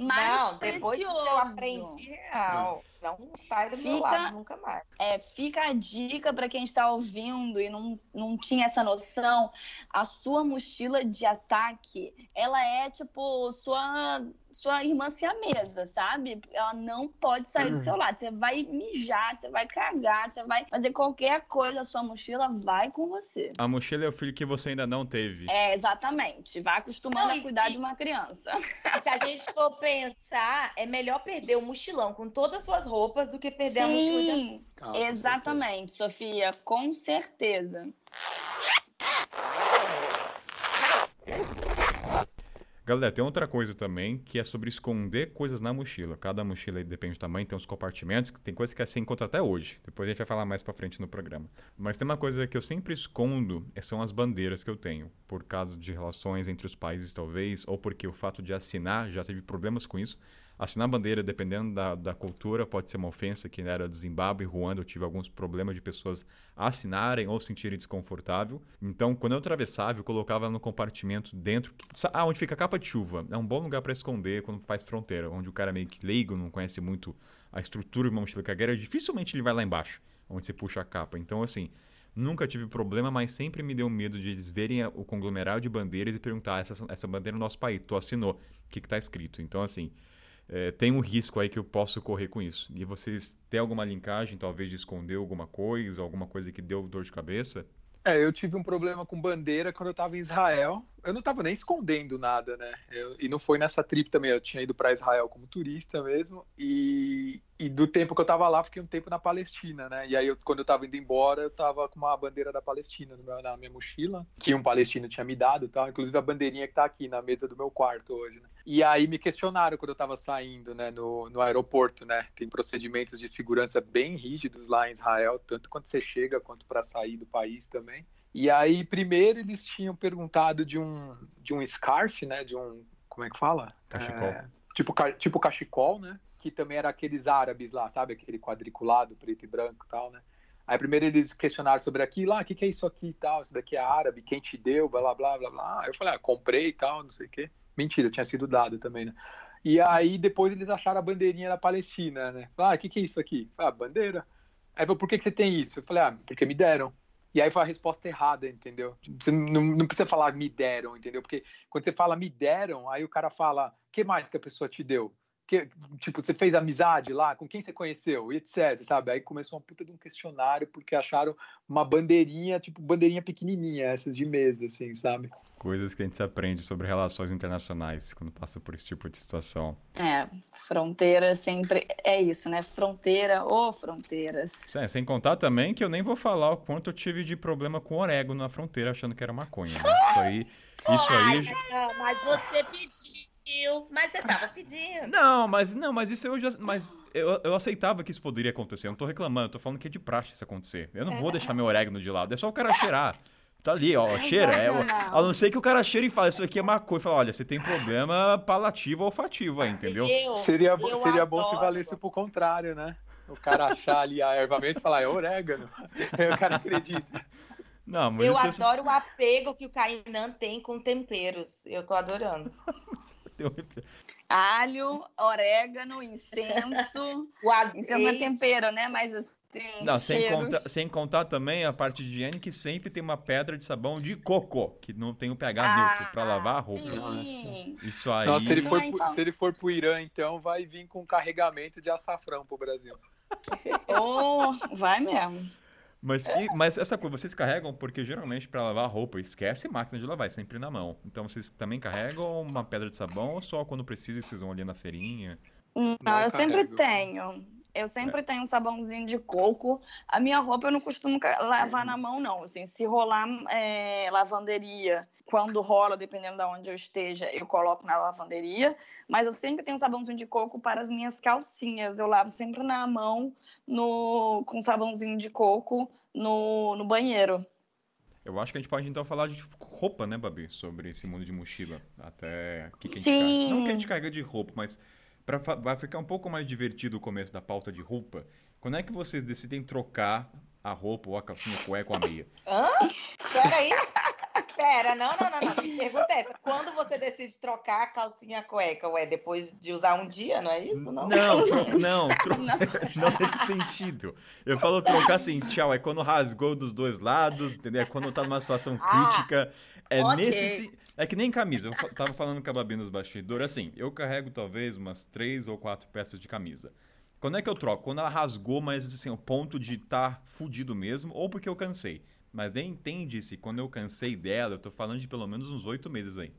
É, não, depois precioso. eu aprendi real. Não sai do fica, meu lado nunca mais. É, fica a dica para quem está ouvindo e não, não tinha essa noção. A sua mochila de ataque, ela é tipo sua sua irmã siamesa, sabe? Ela não pode sair do seu lado. Você vai mijar, você vai cagar, você vai fazer qualquer coisa, a sua mochila vai com você. A mochila é o filho que você ainda não teve. É, exatamente. Vai acostumando não, a cuidar e, de uma criança. Se a gente for pensar, é melhor perder o mochilão com todas as suas roupas do que perder Sim, a mochila de... Ah, exatamente, Sofia, com certeza. Galera, tem outra coisa também que é sobre esconder coisas na mochila. Cada mochila depende do tamanho, tem uns compartimentos, tem coisa que você encontra até hoje. Depois a gente vai falar mais pra frente no programa. Mas tem uma coisa que eu sempre escondo, eh, são as bandeiras que eu tenho. Por causa de relações entre os países, talvez, ou porque o fato de assinar já teve problemas com isso. Assinar bandeira, dependendo da, da cultura, pode ser uma ofensa, que era do Zimbábue e Ruanda, eu tive alguns problemas de pessoas assinarem ou sentirem desconfortável. Então, quando eu atravessava, eu colocava no compartimento dentro. Ah, onde fica a capa de chuva. É um bom lugar para esconder quando faz fronteira, onde o cara é meio que leigo, não conhece muito a estrutura de uma mochila cargueira, dificilmente ele vai lá embaixo, onde você puxa a capa. Então, assim, Nunca tive problema, mas sempre me deu medo de eles verem o conglomerado de bandeiras e perguntar: essa, essa bandeira é no nosso país, tu assinou, o que está escrito? Então, assim, é, tem um risco aí que eu posso correr com isso. E vocês têm alguma linkagem, talvez, de esconder alguma coisa, alguma coisa que deu dor de cabeça? É, eu tive um problema com bandeira quando eu estava em Israel. Eu não tava nem escondendo nada, né? Eu, e não foi nessa trip também, eu tinha ido para Israel como turista mesmo, e, e do tempo que eu tava lá, fiquei um tempo na Palestina, né? E aí, eu, quando eu tava indo embora, eu tava com uma bandeira da Palestina meu, na minha mochila, que um palestino tinha me dado tal, inclusive a bandeirinha que tá aqui na mesa do meu quarto hoje, né? E aí me questionaram quando eu tava saindo, né, no, no aeroporto, né? Tem procedimentos de segurança bem rígidos lá em Israel, tanto quando você chega quanto para sair do país também. E aí, primeiro, eles tinham perguntado de um, de um scarf, né? De um. Como é que fala? Cachecol. É, tipo, tipo cachecol, né? Que também era aqueles árabes lá, sabe? Aquele quadriculado, preto e branco e tal, né? Aí primeiro eles questionaram sobre aquilo, ah, o que, que é isso aqui e tal, isso daqui é árabe, quem te deu, blá blá blá blá. Aí eu falei, ah, comprei e tal, não sei o quê. Mentira, tinha sido dado também, né? E aí depois eles acharam a bandeirinha da Palestina, né? Ah, o que, que é isso aqui? Ah, bandeira. Aí eu falei, por que, que você tem isso? Eu falei, ah, porque me deram. E aí foi a resposta errada, entendeu? Você não, não, precisa falar me deram, entendeu? Porque quando você fala me deram, aí o cara fala, que mais que a pessoa te deu? Que, tipo, você fez amizade lá, com quem você conheceu, e etc, sabe? Aí começou uma puta de um questionário, porque acharam uma bandeirinha, tipo, bandeirinha pequenininha, essas de mesa, assim, sabe? Coisas que a gente aprende sobre relações internacionais quando passa por esse tipo de situação. É, fronteira sempre é isso, né? Fronteira ou fronteiras. É, sem contar também que eu nem vou falar o quanto eu tive de problema com orégano na fronteira, achando que era maconha, né? Isso aí... Isso aí... Ai, mas você pediu pediu, mas você tava pedindo. Não, mas não, mas isso eu já. Mas eu, eu aceitava que isso poderia acontecer. Eu não tô reclamando, eu tô falando que é de praxe isso acontecer. Eu não vou deixar meu orégano de lado. É só o cara cheirar. Tá ali, ó, cheira. É, a não ser que o cara cheire e fale, isso aqui é maconha. E fala, olha, você tem problema palativo ou olfativo aí, entendeu? Eu, seria eu seria bom se valesse pro contrário, né? O cara achar ali a erva mesmo e falar, é orégano. Aí o cara acredita. Não, eu adoro é... o apego que o Kainan tem com temperos. Eu tô adorando. Alho, orégano, incenso. o azeite. Incenso é tempero, né? Mas assim, não, sem contar, sem contar, também a parte de higiene que sempre tem uma pedra de sabão de coco, que não tem o pH ah, neutro para lavar a roupa. Sim. Isso aí. Nossa, se, ele for, então. se ele for pro Irã, então, vai vir com carregamento de açafrão pro Brasil. oh, vai mesmo. Mas, e, mas essa coisa, vocês carregam porque geralmente para lavar roupa, esquece máquina de lavar, é sempre na mão. Então vocês também carregam uma pedra de sabão ou só quando precisa vocês vão ali na feirinha? Não, não eu sempre tenho. Eu sempre é. tenho um sabãozinho de coco. A minha roupa eu não costumo lavar na mão, não. Assim, se rolar é, lavanderia, quando rola, dependendo de onde eu esteja, eu coloco na lavanderia. Mas eu sempre tenho um sabãozinho de coco para as minhas calcinhas. Eu lavo sempre na mão, no, com sabãozinho de coco, no, no banheiro. Eu acho que a gente pode então falar de roupa, né, Babi? Sobre esse mundo de mochila. Até. Que que Sim. Não que a gente carrega de roupa, mas Pra, vai ficar um pouco mais divertido o começo da pauta de roupa. Quando é que vocês decidem trocar a roupa ou a calcinha cueca ou a meia? Hã? Peraí. Pera, não, não, não, não. Pergunta é essa? Quando você decide trocar a calcinha cueca? Ué, depois de usar um dia, não é isso? Não, não, tro não, tro não. não nesse sentido. Eu falo trocar assim, tchau, é quando rasgou dos dois lados, entendeu? É quando tá numa situação ah, crítica. Ah, é okay. nesse é que nem camisa. Eu tava falando com a Babi nos bastidores, assim, eu carrego talvez umas três ou quatro peças de camisa. Quando é que eu troco? Quando ela rasgou, mas assim, o ponto de estar tá fudido mesmo, ou porque eu cansei. Mas nem entende-se, quando eu cansei dela, eu tô falando de pelo menos uns oito meses aí.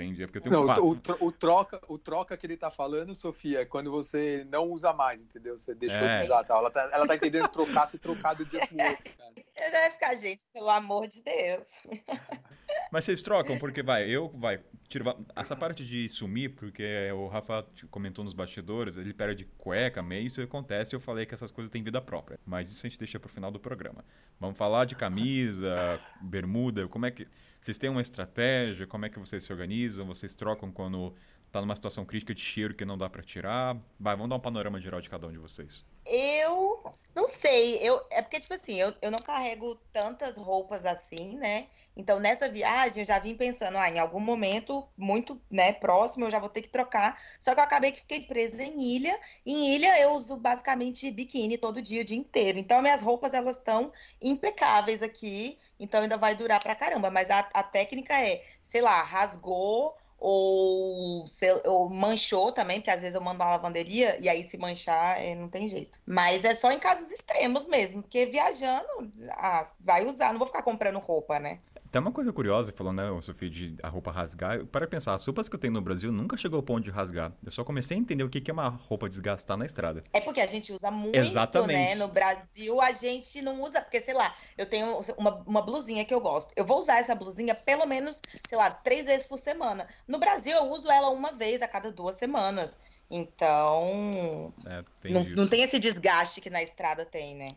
Entende? É porque eu tenho não, quatro. O, o, troca, o troca que ele tá falando, Sofia, é quando você não usa mais, entendeu? Você deixou é. de usar. Tá? Ela, tá, ela tá entendendo trocar se trocar do dia pro outro, cara. Eu já ia ficar, gente, pelo amor de Deus. Mas vocês trocam, porque vai, eu, vai, tira, essa parte de sumir, porque o Rafa comentou nos bastidores, ele perde cueca, meio, isso acontece, eu falei que essas coisas têm vida própria. Mas isso a gente deixa pro final do programa. Vamos falar de camisa, bermuda, como é que... Vocês têm uma estratégia? Como é que vocês se organizam? Vocês trocam quando tá numa situação crítica de cheiro que não dá para tirar? Vai, vamos dar um panorama geral de cada um de vocês. Eu não sei, eu é porque tipo assim, eu, eu não carrego tantas roupas assim, né? Então nessa viagem eu já vim pensando, ah, em algum momento muito, né, próximo eu já vou ter que trocar. Só que eu acabei que fiquei presa em ilha. Em ilha eu uso basicamente biquíni todo dia, o dia inteiro. Então minhas roupas elas estão impecáveis aqui, então ainda vai durar pra caramba, mas a, a técnica é, sei lá, rasgou ou, ou, manchou também, porque às vezes eu mando uma lavanderia e aí se manchar é, não tem jeito. Mas é só em casos extremos mesmo, porque viajando, ah, vai usar, não vou ficar comprando roupa, né? Tem uma coisa curiosa, falando, né, Sofia, de a roupa rasgar. Para pensar, as roupas que eu tenho no Brasil nunca chegou ao ponto de rasgar. Eu só comecei a entender o que é uma roupa desgastar na estrada. É porque a gente usa muito, Exatamente. né? No Brasil a gente não usa, porque, sei lá, eu tenho uma, uma blusinha que eu gosto. Eu vou usar essa blusinha pelo menos, sei lá, três vezes por semana. No Brasil eu uso ela uma vez a cada duas semanas. Então, É, tem não, não tem esse desgaste que na estrada tem, né?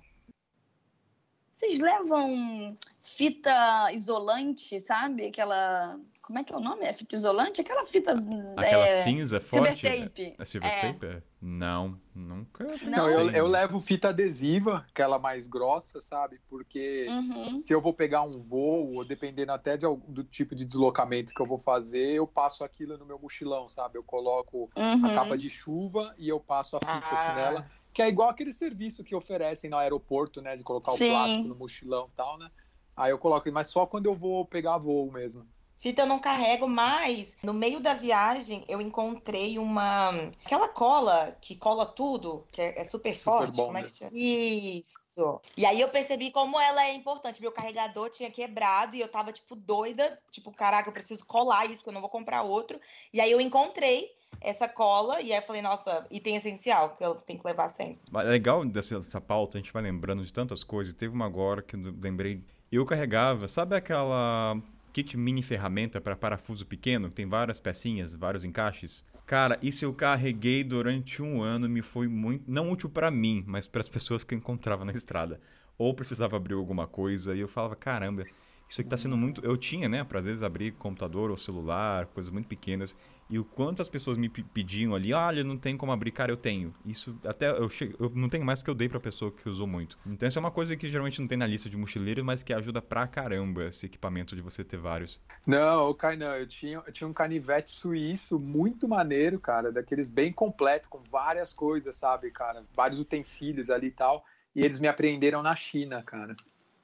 Vocês levam fita isolante, sabe? Aquela. Como é que é o nome? É fita isolante? Aquela fita. Aquela é, cinza Silver forte. tape. É silver É. tape? É. Não, nunca. Não, Não, eu, eu levo fita adesiva, aquela mais grossa, sabe? Porque Uhum. se eu vou pegar um voo, ou dependendo até de, do tipo de deslocamento que eu vou fazer, eu passo aquilo no meu mochilão, sabe? Eu coloco a Uhum. capa de chuva e eu passo a fita assim Ah. nela, que é igual aquele serviço que oferecem no aeroporto, né? De colocar Sim. o plástico no mochilão e tal, né? Aí eu coloco, mas só quando eu vou pegar voo mesmo. Fita eu não carrego, mas no meio da viagem eu encontrei uma. Aquela cola que cola tudo, que é, é super, Super forte. bom, como é que chama? Isso. E aí eu percebi como ela é importante. Meu carregador tinha quebrado e eu tava, tipo, doida. Tipo, caraca, eu preciso colar isso, porque eu não vou comprar outro. E aí eu encontrei essa cola e aí eu falei, nossa, item essencial, que eu tenho que levar sempre. É legal dessa, dessa pauta, a gente vai lembrando de tantas coisas. Teve uma agora que eu lembrei. Eu carregava, sabe aquela kit mini ferramenta para parafuso pequeno, que tem várias pecinhas, vários encaixes? Cara, isso eu carreguei durante um ano, me foi muito não útil para mim, mas para as pessoas que eu encontrava na estrada. Ou precisava abrir alguma coisa e eu falava, caramba, isso aqui tá sendo muito. Eu tinha, né, para às vezes abrir computador ou celular, coisas muito pequenas. E o quanto as pessoas me pe- pediam ali, olha, não tem como abrir, cara, eu tenho. Isso até eu, eu não tenho mais que eu dei pra pessoa que usou muito. Então isso é uma coisa que geralmente não tem na lista de mochileiro, mas que ajuda pra caramba esse equipamento de você ter vários. Não, o Kainan, eu tinha, eu tinha um canivete suíço muito maneiro, cara, daqueles bem completo, com várias coisas, sabe, cara? Vários utensílios ali e tal. E eles me apreenderam na China, cara.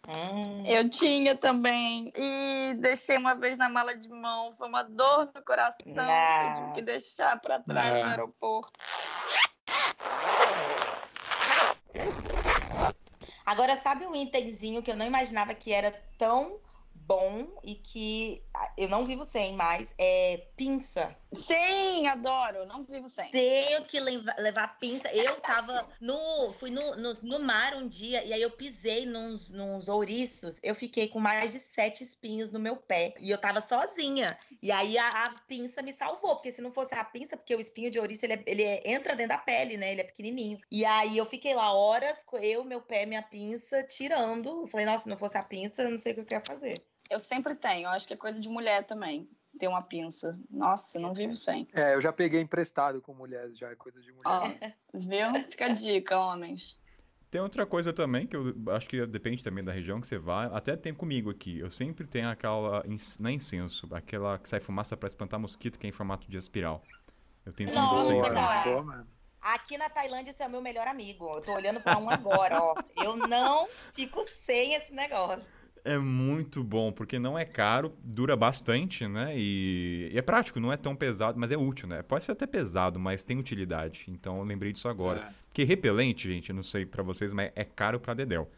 Hum. Eu tinha também. E deixei uma vez na mala de mão. Foi uma dor no coração. Eu tive que Nossa. deixar pra trás no aeroporto. Agora, sabe um itemzinho que eu não imaginava que era tão bom e que ah, eu não vivo sem mais? É pinça. Sim, adoro. Não vivo sem. Tenho que leva- levar pinça. Eu tava no. Fui no, no, no mar um dia e aí eu pisei nos, nos ouriços. Eu fiquei com mais de sete espinhos no meu pé. E eu tava sozinha. E aí a, a pinça me salvou. Porque se não fosse a pinça, porque o espinho de ouriço ele, é- ele é- entra dentro da pele, né? Ele é pequenininho. E aí eu fiquei lá horas, eu, meu pé, minha pinça, tirando. Eu falei, nossa, se não fosse a pinça, eu não sei o que eu ia fazer. Eu sempre tenho. Eu acho que é coisa de mulher também. Ter uma pinça. Nossa, não vivo sem. É, eu já peguei emprestado com mulheres, já é coisa de mulher. Ó, viu? Fica a dica, homens. Tem outra coisa também, que eu acho que depende também da região que você vai. Até tem comigo aqui. Eu sempre tenho aquela. Não é incenso, aquela que sai fumaça pra espantar mosquito, que é em formato de espiral. Eu tenho tudo Nossa, sempre. cara. Aqui na Tailândia, esse é o meu melhor amigo. Eu tô olhando pra um agora, ó. Eu não fico sem esse negócio. É muito bom, porque não é caro, dura bastante, né? E, e é prático, não é tão pesado, mas é útil, né? Pode ser até pesado, mas tem utilidade. Então eu lembrei disso agora. É. Porque repelente, gente, não sei pra vocês, mas é caro pra dedéu.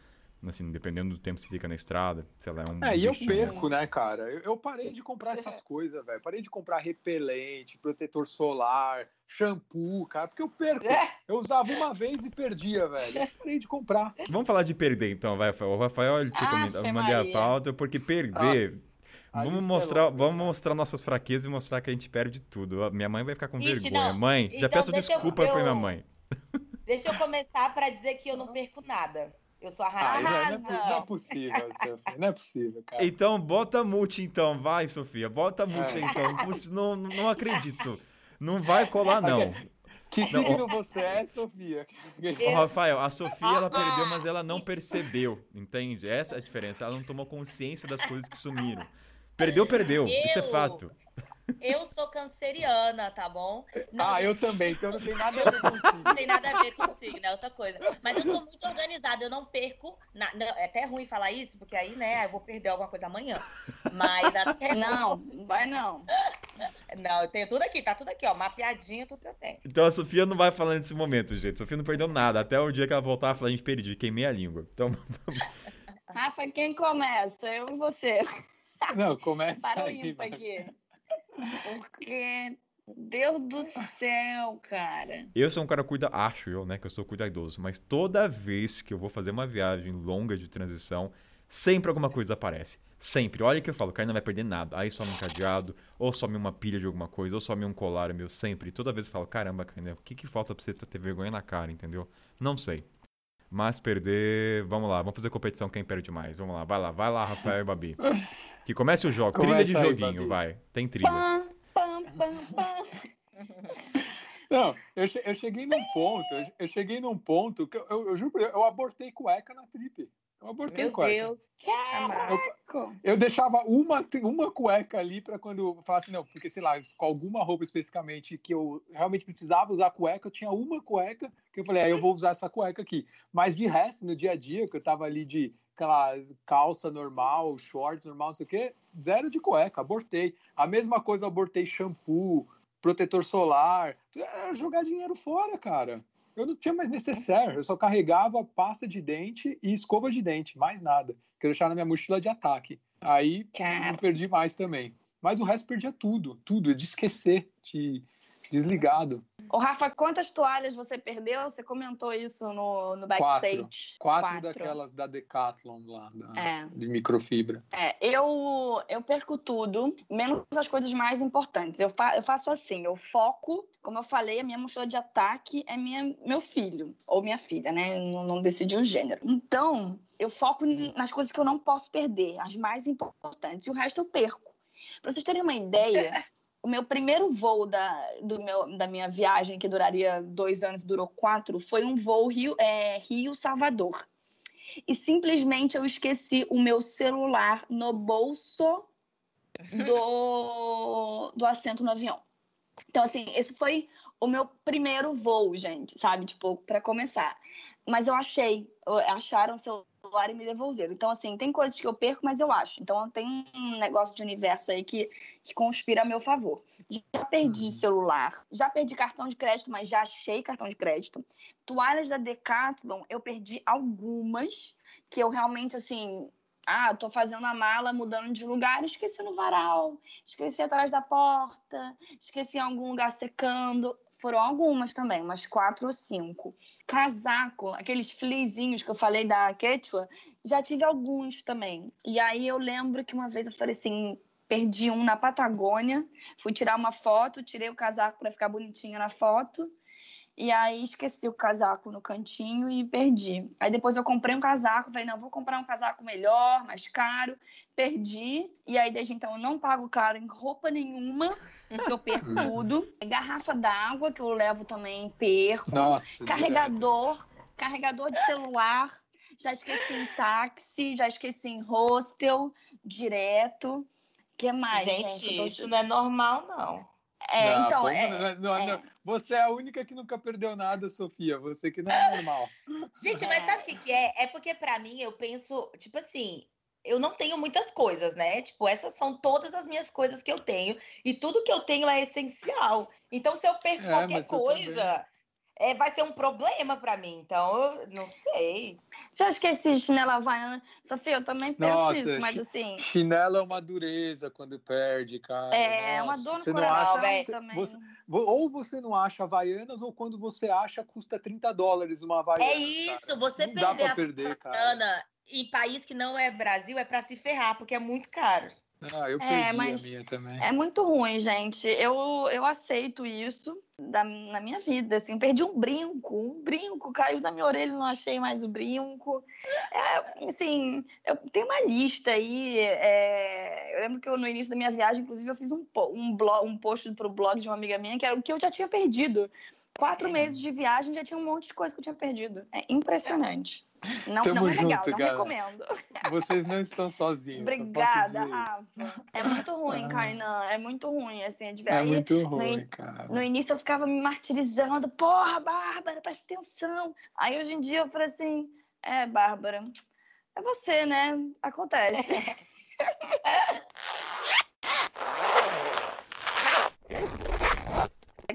Assim, dependendo do tempo que você fica na estrada, sei lá, é um É, e eu perco, né, cara? Eu, eu parei de comprar essas coisas, velho. Parei de comprar repelente, protetor solar, shampoo, cara, porque eu perco. Eu usava uma vez e perdia, velho. Eu parei de comprar. Vamos falar de perder então, vai, Rafael. O Rafael, ele tinha Afe comentado, eu mandei a pauta, porque perder... a Vamos lista é mostrar, longa, vamos mostrar nossas fraquezas e mostrar que a gente perde tudo. Minha mãe vai ficar com Ixi, vergonha. não. Mãe, já Então, peço deixa eu- desculpa pra minha mãe. Deixa eu começar pra dizer que eu não perco nada. Eu sou a Ah, não, não, é, Arrasa. po- não é possível, Sofia, não é possível, cara. Então, bota multi então, vai, Sofia. Bota multi É. então. Não, não acredito. Não vai colar, não. Que Não, signo você é, Sofia? Ô, Rafael, a Sofia, ela perdeu, mas ela não isso. percebeu, entende? Essa é a diferença. Ela não tomou consciência das coisas que sumiram. Perdeu, perdeu. Isso é Eu? fato. Eu sou canceriana, tá bom? Não, Ah, eu também, então não tem nada a ver com signo. não tem nada a ver com signo, é outra coisa. Mas eu sou muito organizada, eu não perco. na- não, é até ruim falar isso, porque aí, né, eu vou perder alguma coisa amanhã. Mas até. Não, vai não. Não, eu tenho tudo aqui, tá tudo aqui, ó. Mapeadinho, tudo que eu tenho. Então a Sofia não vai falar nesse momento, gente. A Sofia não perdeu nada. Até o dia que ela voltar, ela falar, gente, perdi, queimei a língua. Então, Rafa, quem começa? Eu e você. Não, começa Para o aí. ímpar aqui. Porque, Deus do céu, cara. Eu sou um cara cuida, acho eu, né, que eu sou cuidadoso, mas toda vez que eu vou fazer uma viagem longa de transição, sempre alguma coisa aparece. Sempre. Olha que eu falo, o cara não vai perder nada. Aí some um cadeado, ou some uma pilha de alguma coisa, ou some um colar meu, sempre. Toda vez eu falo, caramba, cara, o que que falta pra você ter vergonha na cara, entendeu? Não sei. Mas perder, vamos lá, vamos fazer competição quem perde mais. Vamos lá, vai lá, vai lá, Rafael e Babi. Que comece o jogo, trilha de Começa aí, joguinho, Babi. vai. Tem trilha. Pam, pam, pam, pam. Não, eu, che- eu cheguei num ponto, eu, eu cheguei num ponto que eu, eu, eu juro, eu abortei cueca na trip. Eu abortei Meu cueca. Deus. Caraca. Eu deixava uma, uma cueca ali pra quando eu falasse, não, porque sei lá, com alguma roupa especificamente que eu realmente precisava usar cueca, eu tinha uma cueca que eu falei, ah, eu vou usar essa cueca aqui. Mas de resto, no dia a dia, que eu tava ali de aquela calça normal, shorts normal, não sei o quê, zero de cueca, abortei. A mesma coisa, eu abortei shampoo, protetor solar, era jogar dinheiro fora, cara. Eu não tinha mais necessaire, eu só carregava pasta de dente e escova de dente, mais nada. Que eu deixava na minha mochila de ataque. Aí Cara. não perdi mais também. Mas o resto perdia tudo, tudo, de esquecer, de desligado. Ô, Rafa, quantas toalhas você perdeu? Você comentou isso no, no backstage. Quatro, daquelas da Decathlon lá, da- É. de microfibra. É, eu, eu perco tudo, menos as coisas mais importantes. Eu, fa eu faço assim, eu foco, como eu falei, a minha mochila de ataque é minha, meu filho, ou minha filha, né? Não, não decidi o gênero. Então, eu foco nas coisas que eu não posso perder, as mais importantes, e o resto eu perco. Para vocês terem uma ideia, o meu primeiro voo da, do meu, da minha viagem, que duraria dois anos, durou quatro, foi um voo Rio- é, Rio-Salvador e simplesmente eu esqueci o meu celular no bolso do, do assento no avião. Então, assim, esse foi o meu primeiro voo, gente, sabe? Tipo, para começar. Mas eu achei, acharam o celular e me devolveram. Então, assim, tem coisas que eu perco, mas eu acho. Então, tem um negócio de universo aí que, que conspira a meu favor. Já perdi Uhum. celular, já perdi cartão de crédito, mas já achei cartão de crédito. Toalhas da Decathlon, eu perdi algumas, que eu realmente, assim, ah, tô fazendo a mala, mudando de lugar, esqueci no varal, esqueci atrás da porta, esqueci em algum lugar secando. Foram algumas também, umas quatro ou cinco. Casaco, aqueles fleazinhos que eu falei da Quechua, já tive alguns também. E aí eu lembro que uma vez eu falei assim, perdi um na Patagônia, fui tirar uma foto, tirei o casaco para ficar bonitinha na foto. E aí esqueci o casaco no cantinho e perdi. Aí depois eu comprei um casaco, falei, não, vou comprar um casaco melhor, mais caro. Perdi. E aí desde então eu não pago caro em roupa nenhuma, porque eu perco tudo. Garrafa d'água que eu levo também, perco. Nossa. Carregador, carregador de celular. Já esqueci em táxi, já esqueci em hostel, direto. que mais, Gente, gente? Isso não é normal, não. É, Não, então, é, não- não- é. não. Você é a única que nunca perdeu nada, Sofia. Você que não é normal. Gente, mas sabe o que, que é? É porque pra mim eu penso, tipo assim, eu não tenho muitas coisas, né? Tipo, essas são todas as minhas coisas que eu tenho e tudo que eu tenho é essencial. Então, se eu perco É, qualquer coisa, é, vai ser um problema pra mim. Então, eu não sei. Já esqueci chinela havaiana. Sofia, eu também penso Nossa, isso, mas assim, Chinelo é uma dureza quando perde, cara. é uma Nossa, dor no coração acha- também. você- Vo- Ou você não acha Havaianas, ou quando você acha, custa 30 dólares uma Havaiana. É isso, você Não dá perder pra a perder, cara. Em país que não é Brasil é pra se ferrar, porque é muito caro. Ah, eu É, perdi mas a minha também. É muito ruim, gente. Eu, eu aceito isso da, na minha vida. Assim, perdi um brinco, um brinco caiu da minha orelha, não achei mais o brinco. É, assim, eu tenho uma lista aí. é, eu lembro que eu, no início da minha viagem, inclusive, eu fiz um, um, blog, um post pro blog de uma amiga minha que era o que eu já tinha perdido. Quatro meses de viagem já tinha um monte de coisa que eu tinha perdido. É impressionante. Não, Tamo não é legal, junto, não galera. recomendo. Vocês não estão sozinhos. Obrigada. Rafa. É muito ruim, Ah. Kainan. É muito ruim, assim, de É aí, muito ruim, no- cara. No início eu ficava me martirizando. Porra, Bárbara, presta atenção. Aí hoje em dia eu falei assim: é, Bárbara, é você, né? Acontece.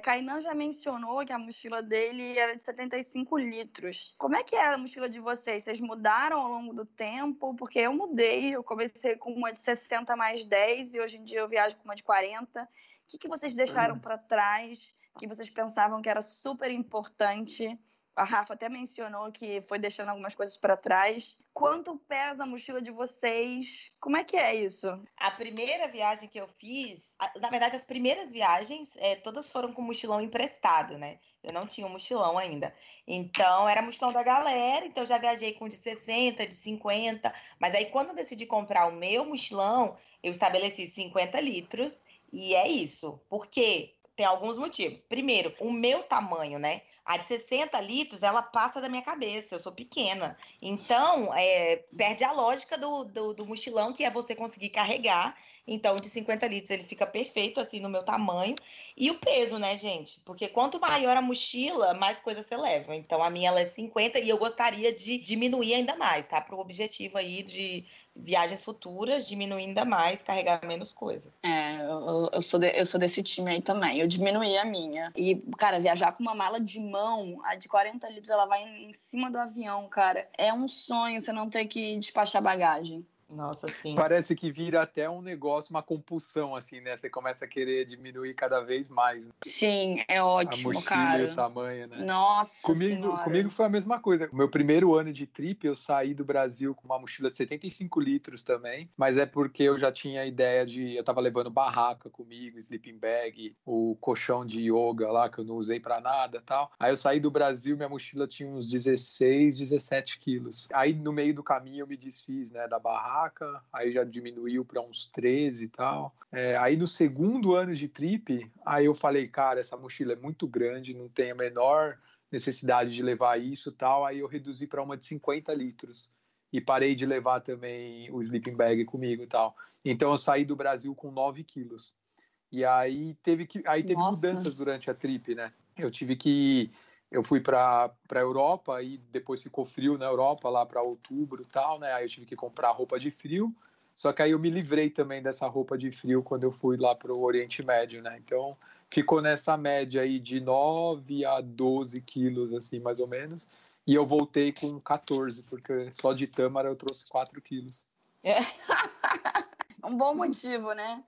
Kainan já mencionou que a mochila dele era de 75 litros. Como é que é a mochila de vocês? Vocês mudaram ao longo do tempo? Porque eu mudei, eu comecei com uma de 60 mais 10 e hoje em dia eu viajo com uma de 40. O que, que vocês deixaram uhum. para trás que vocês pensavam que era super importante a Rafa até mencionou que foi deixando algumas coisas para trás. Quanto pesa a mochila de vocês? Como é que é isso? A primeira viagem que eu fiz, na verdade, as primeiras viagens, é, todas foram com mochilão emprestado, né? Eu não tinha um mochilão ainda. Então, era mochilão da galera, então já viajei com de 60, de 50. Mas aí, quando eu decidi comprar o meu mochilão, eu estabeleci 50 litros. E é isso. Por quê? Tem alguns motivos. Primeiro, o meu tamanho, né? A de 60 litros, ela passa da minha cabeça, eu sou pequena. Então, é, perde a lógica do, do, do, mochilão, que é você conseguir carregar. Então, de 50 litros, ele fica perfeito, assim, no meu tamanho. E o peso, né, gente? Porque quanto maior a mochila, mais coisa você leva. Então, a minha, ela é 50 e eu gostaria de diminuir ainda mais, tá? Para o objetivo aí de viagens futuras, diminuir ainda mais, carregar menos coisa. É, eu, eu, sou de, eu sou desse time aí também. Eu diminuí a minha. E, cara, viajar com uma mala de mão, a de 40 litros, ela vai em cima do avião, cara. É um sonho você não ter que despachar bagagem. Nossa, sim. Parece que vira até um negócio, uma compulsão, assim, né? Você começa a querer diminuir cada vez mais. Né? Sim, é ótimo, a mochila cara. O tamanho, né? Nossa comigo, senhora. Comigo foi a mesma coisa. Meu primeiro ano de trip, eu saí do Brasil com uma mochila de 75 litros também, mas é porque eu já tinha a ideia de... Eu tava levando barraca comigo, sleeping bag, o colchão de yoga lá, que eu não usei para nada tal. Aí eu saí do Brasil, minha mochila tinha uns 16, 17 quilos. Aí no meio do caminho eu me desfiz, né, da barraca barraca, aí já diminuiu para uns 13 e tal. É, aí no segundo ano de trip, aí eu falei, cara, essa mochila é muito grande, não tem a menor necessidade de levar isso tal. Aí eu reduzi para uma de 50 litros e parei de levar também o sleeping bag comigo e tal. Então eu saí do Brasil com 9 quilos. E aí teve que aí teve Nossa. mudanças durante a trip, né? Eu tive que eu fui para a Europa e depois ficou frio na Europa lá para outubro tal, né? Aí eu tive que comprar roupa de frio. Só que aí eu me livrei também dessa roupa de frio quando eu fui lá para o Oriente Médio, né? Então ficou nessa média aí de 9 a 12 quilos, assim, mais ou menos. E eu voltei com 14, porque só de tâmara eu trouxe 4 quilos. É. um bom motivo, né?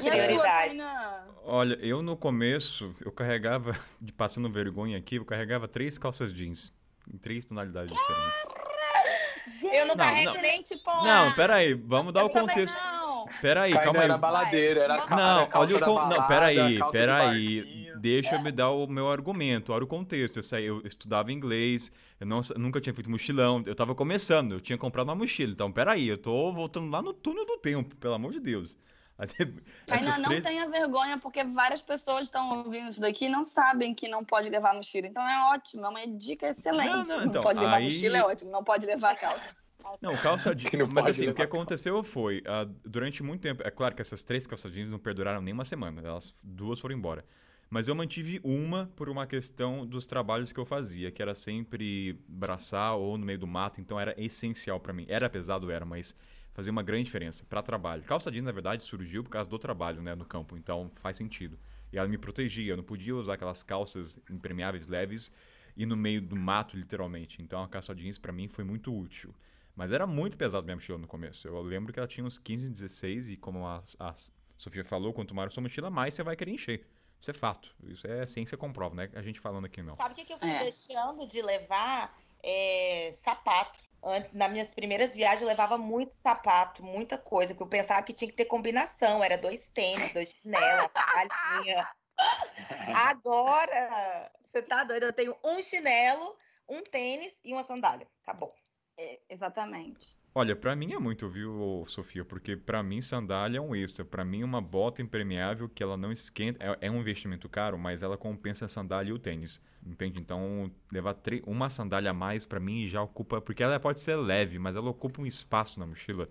E a sua, Olha, eu no começo, eu carregava, passando vergonha aqui, eu carregava três calças jeans, em três tonalidades diferentes. Gente, eu não, não carrego diferente, pô. Não, peraí, vamos dar eu o contexto. Peraí, calma aí. Era baladeira, era Não, olha o con... Não, peraí, peraí. Deixa eu me dar o meu argumento, olha o contexto. Eu, saí, eu estudava inglês, eu não, nunca tinha feito mochilão, eu tava começando, eu tinha comprado uma mochila. Então, peraí, eu tô voltando lá no túnel do tempo, pelo amor de Deus. Ainda não três... tenha vergonha, porque várias pessoas estão ouvindo isso daqui e não sabem que não pode levar mochila. Então é ótimo, é uma dica excelente. Não, não, então, não pode levar aí... mochila, é ótimo, não pode levar calça. Não, calça jeans. Mas assim, o que aconteceu foi, uh, durante muito tempo, é claro que essas três calças jeans não perduraram nem uma semana, elas duas foram embora. Mas eu mantive uma por uma questão dos trabalhos que eu fazia, que era sempre braçar ou no meio do mato, então era essencial para mim. Era pesado, era, mas fazia uma grande diferença para trabalho. Calça jeans, na verdade, surgiu por causa do trabalho, né, no campo, então faz sentido. E ela me protegia, eu não podia usar aquelas calças impermeáveis leves e no meio do mato, literalmente. Então a calça jeans para mim foi muito útil. Mas era muito pesado minha mochila no começo. Eu lembro que ela tinha uns 15, 16 e como a, a Sofia falou, quanto maior a sua mochila, mais você vai querer encher. Isso é fato. Isso é ciência comprova, né? A gente falando aqui não. Sabe o que, que eu fui é. deixando de levar? É, sapato. Nas minhas primeiras viagens eu levava muito sapato, muita coisa, que eu pensava que tinha que ter combinação. Era dois tênis, dois chinelos, salinha. Agora, você tá doido? Eu tenho um chinelo, um tênis e uma sandália. Acabou. É, exatamente. Olha, para mim é muito, viu, Sofia? Porque para mim sandália é um extra. Para mim uma bota impermeável que ela não esquenta é, é, um investimento caro, mas ela compensa a sandália e o tênis. Entende? Então levar uma sandália a mais para mim já ocupa, porque ela pode ser leve, mas ela ocupa um espaço na mochila.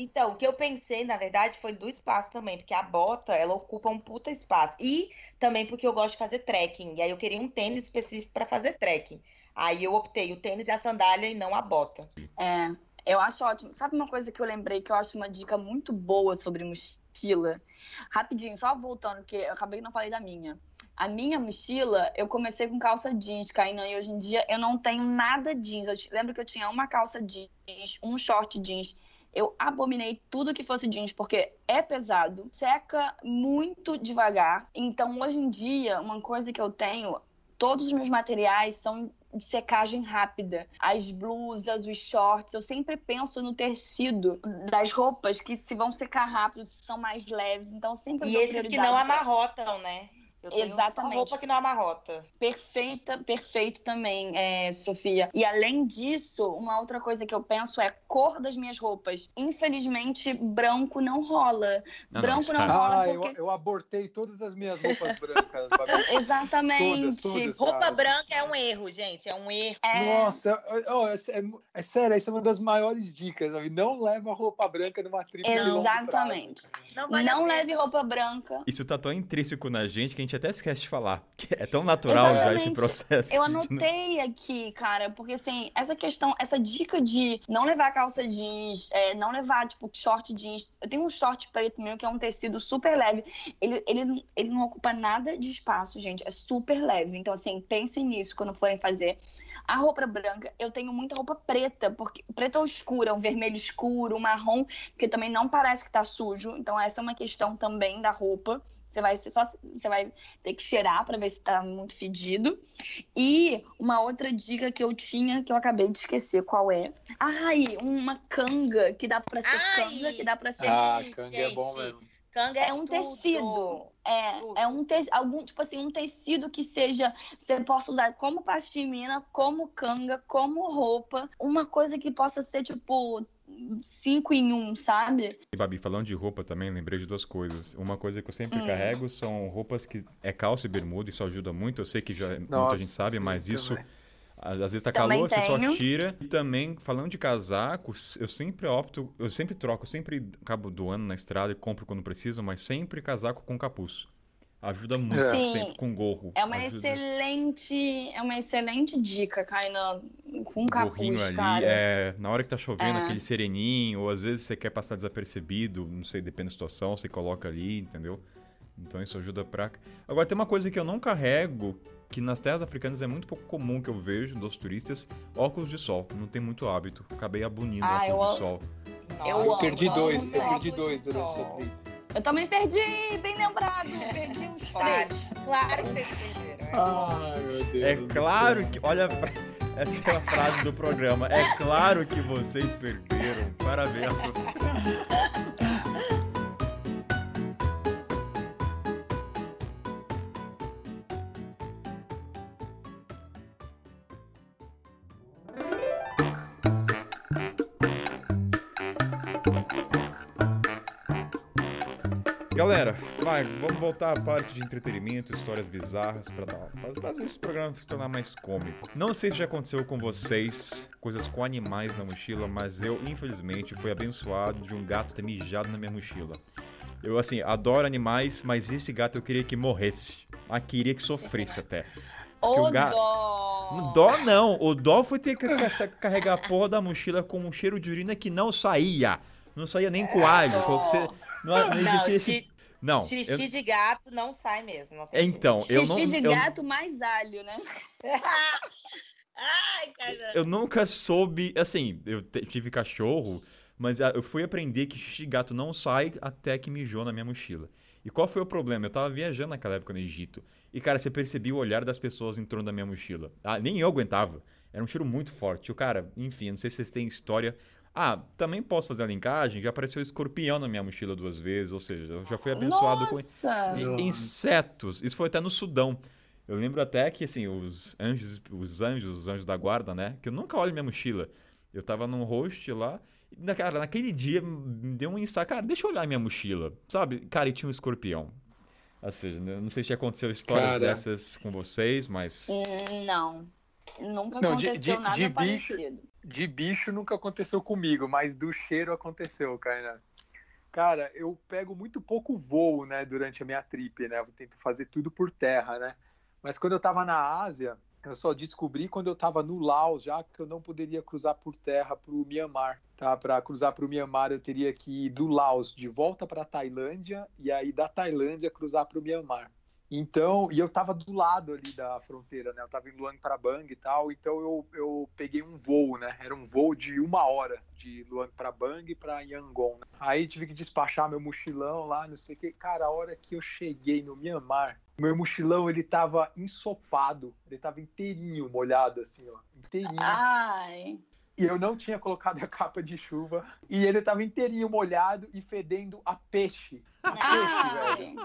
Então, o que eu pensei, na verdade, foi do espaço também, porque a bota, ela ocupa um puta espaço. E também porque eu gosto de fazer trekking. E aí eu queria um tênis específico para fazer trekking. Aí eu optei o tênis e a sandália e não a bota. É, eu acho ótimo. Sabe uma coisa que eu lembrei que eu acho uma dica muito boa sobre mochila? Rapidinho, só voltando, porque eu acabei que não falei da minha. A minha mochila, eu comecei com calça jeans, Kainan, e hoje em dia eu não tenho nada jeans. Eu lembro que eu tinha uma calça jeans, um short jeans. Eu abominei tudo que fosse jeans, porque é pesado, seca muito devagar. Então, hoje em dia, uma coisa que eu tenho, todos os meus materiais são de secagem rápida. As blusas, os shorts, eu sempre penso no tecido das roupas que se vão secar rápido, se são mais leves. Então, sempre E esses que não amarrotam, né? Eu tenho só Exatamente. roupa que não amarrota. Perfeita, perfeito também, é, Sofia. E além disso, uma outra coisa que eu penso é a cor das minhas roupas. Infelizmente, branco não rola. Não, branco não, é- rola Ah, eu, porque. eu abortei todas as minhas roupas brancas. Exatamente. Todas, todas. Roupa Cara. branca é um erro, gente. É um erro. É, Nossa, ó, é, é- é sério, essa é uma das maiores dicas. sabe? Não leva roupa branca numa trip de longo prazo. Exatamente. Não vale não leve roupa branca. Isso tá tão intrínseco na gente que a gente até esquece de falar. Que é tão natural já esse Exatamente. processo. Eu que a gente não- anotei aqui, cara, porque assim, essa questão, essa dica de não levar calça jeans, é, não levar, tipo, short jeans. Eu tenho um short preto meu que é um tecido super leve. Ele, ele, ele não ocupa nada de espaço, gente. É super leve. Então, assim, pensem nisso quando forem fazer. A roupa branca, eu tenho muita roupa preta, porque preta escura, um vermelho escuro, um marrom, porque também não parece que tá sujo. Então, essa é uma questão também da roupa. Você vai ser só você vai ter que cheirar para ver se tá muito fedido. E uma outra dica que eu tinha que eu acabei de esquecer qual é. Ai, uma canga que dá para ser Ai, canga, que dá para ser Ah, canga é bom gente. mesmo. Canga é um tudo. tecido. É, Tudo. é um te... algum tipo assim, um tecido que seja você possa usar como pashmina, como canga, como roupa, uma coisa que possa ser tipo cinco em um, sabe? E, Babi, falando de roupa também, lembrei de duas coisas. Uma coisa que eu sempre Hum. carrego são roupas que é calça e bermuda, isso ajuda muito. Eu sei que já muita Nossa, gente sabe, sim, mas isso também. às vezes tá Também calor, você só tira. E também, falando de casacos, eu sempre opto, eu sempre troco, eu sempre acabo doando na estrada e compro quando preciso, mas sempre casaco com capuz. Ajuda muito, Sim. sempre com gorro. É uma Ajuda. excelente, é uma excelente dica, Kainan, com O gorrinho capuz, ali, cara. é, na hora que tá chovendo, É. aquele sereninho, ou às vezes você quer passar desapercebido, não sei, depende da situação, você coloca ali, entendeu? Então isso ajuda pra. Agora tem uma coisa que eu não carrego, que nas terras africanas é muito pouco comum que eu vejo dos turistas, óculos de sol. Não tem muito hábito. Acabei abunindo Ah, óculos eu de sol. Nossa, Eu Eu perdi dois, eu perdi dois durante a trip. Eu também perdi, bem lembrado, perdi uns Claro, três. claro que vocês perderam. É Ai, meu Deus. É claro que. Olha, essa é a frase do programa. É claro que vocês perderam. Parabéns, Sofia. Galera, vai, vamos voltar à parte de entretenimento, histórias bizarras faz- fazer esse programa se tornar mais cômico. Não sei se já aconteceu com vocês coisas com animais na mochila, mas eu, infelizmente, fui abençoado de um gato ter mijado na minha mochila. Eu, assim, adoro animais, mas esse gato eu queria que morresse. Ah, queria que sofresse até. Ô, o ga- dó. Dó não, o dó foi ter que ca- carregar a porra da mochila com um cheiro de urina que não saía. Não saía nem com alho. você- não, não Não, existia esse... Não, xixi eu- de gato não sai mesmo. Não então, eu não... Xixi de eu- gato mais alho, né? Ai, cara. Eu nunca soube, assim, eu tive cachorro, mas ah, eu fui aprender que xixi de gato não sai até que mijou na minha mochila. E qual foi o problema? Eu tava viajando naquela época no Egito. E, cara, você percebia o olhar das pessoas em torno da minha mochila. Ah, nem eu aguentava. Era um cheiro muito forte. O cara, enfim, não sei se vocês têm história. Ah, também posso fazer a linkagem. Já apareceu escorpião na minha mochila duas vezes. Ou seja, eu já fui abençoado com Nossa! Nossa. insetos. Isso foi até no Sudão. Eu lembro até que, assim, os anjos, os anjos, os anjos da guarda, né? Que eu nunca olho minha mochila. Eu tava num host lá. E, na- cara, naquele dia me deu um insight. Cara, deixa eu olhar minha mochila. Sabe? Cara, e tinha um escorpião. Ou seja, eu não sei se aconteceu histórias Cara. dessas com vocês, mas. Hum, Não. Nunca Não, de- aconteceu de- nada de bicho- parecido. De bicho nunca aconteceu comigo, mas do cheiro aconteceu, Kainan. Cara, eu pego muito pouco voo, né, durante a minha trip, né? Eu tento fazer tudo por terra, né? Mas quando eu tava na Ásia, eu só descobri quando eu tava no Laos já que eu não poderia cruzar por terra pro Mianmar, tá? Para cruzar pro Mianmar eu teria que ir do Laos de volta para Tailândia e aí da Tailândia cruzar pro Mianmar. Então, e eu tava do lado ali da fronteira, né? Eu tava em Luang Prabang e tal, então eu, eu peguei um voo, né? Era um voo de uma hora de Luang Prabang para Yangon. Né? Aí tive que despachar meu mochilão lá, não sei o que. Cara, a hora que eu cheguei no Mianmar, meu mochilão ele tava ensopado, ele tava inteirinho molhado assim, ó, inteirinho. Ai. E eu não tinha colocado a capa de chuva. E ele tava inteirinho molhado e fedendo a peixe. A peixe, Ai. velho.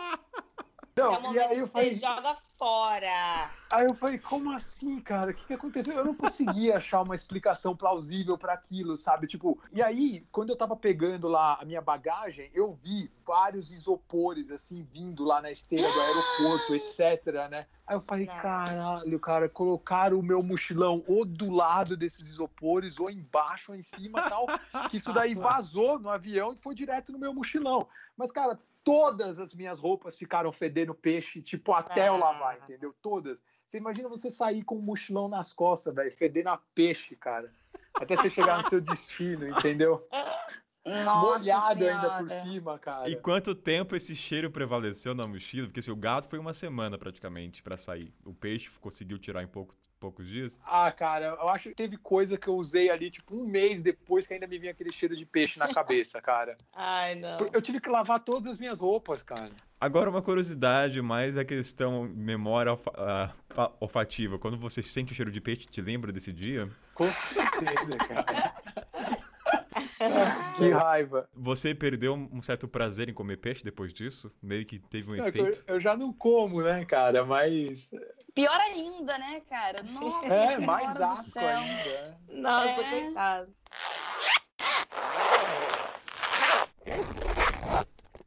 É o Não, e momento aí que eu você falei, joga fora. aí eu falei, como assim, cara? O que, que aconteceu? Eu não conseguia achar uma explicação plausível para aquilo, sabe? Tipo, e aí, quando eu tava pegando lá a minha bagagem, eu vi vários isopores, assim, vindo lá na esteira do aeroporto, etc, né? Aí eu falei, Não. caralho, cara, colocaram o meu mochilão ou do lado desses isopores, ou embaixo, ou em cima tal, que isso daí vazou no avião e foi direto no meu mochilão. Mas, cara, todas as minhas roupas ficaram fedendo peixe, tipo, até eu lavar, Ah. entendeu? Todas. Você imagina você sair com um mochilão nas costas, velho, fedendo a peixe, cara. Até você chegar no seu destino, entendeu? Nossa Molhado ainda por cima, cara. E quanto tempo esse cheiro prevaleceu na mochila? Porque assim, o gato foi uma semana praticamente pra sair. O peixe conseguiu tirar em pouco- poucos dias. Ah, cara, eu acho que teve coisa que eu usei ali, tipo, um mês depois que ainda me vinha aquele cheiro de peixe na cabeça, cara. Ai, não. Eu tive que lavar todas as minhas roupas, cara. Agora uma curiosidade, mais a questão memória olfa- fa- olfativa. Quando você sente o cheiro de peixe, te lembra desse dia? Com certeza, cara. que raiva. Você perdeu um certo prazer em comer peixe depois disso? Meio que teve um Não, efeito? Eu, eu já não como, né, cara? Mas Pior ainda, né, cara? Nossa é mais asco ainda. né? Nossa, É. coitado.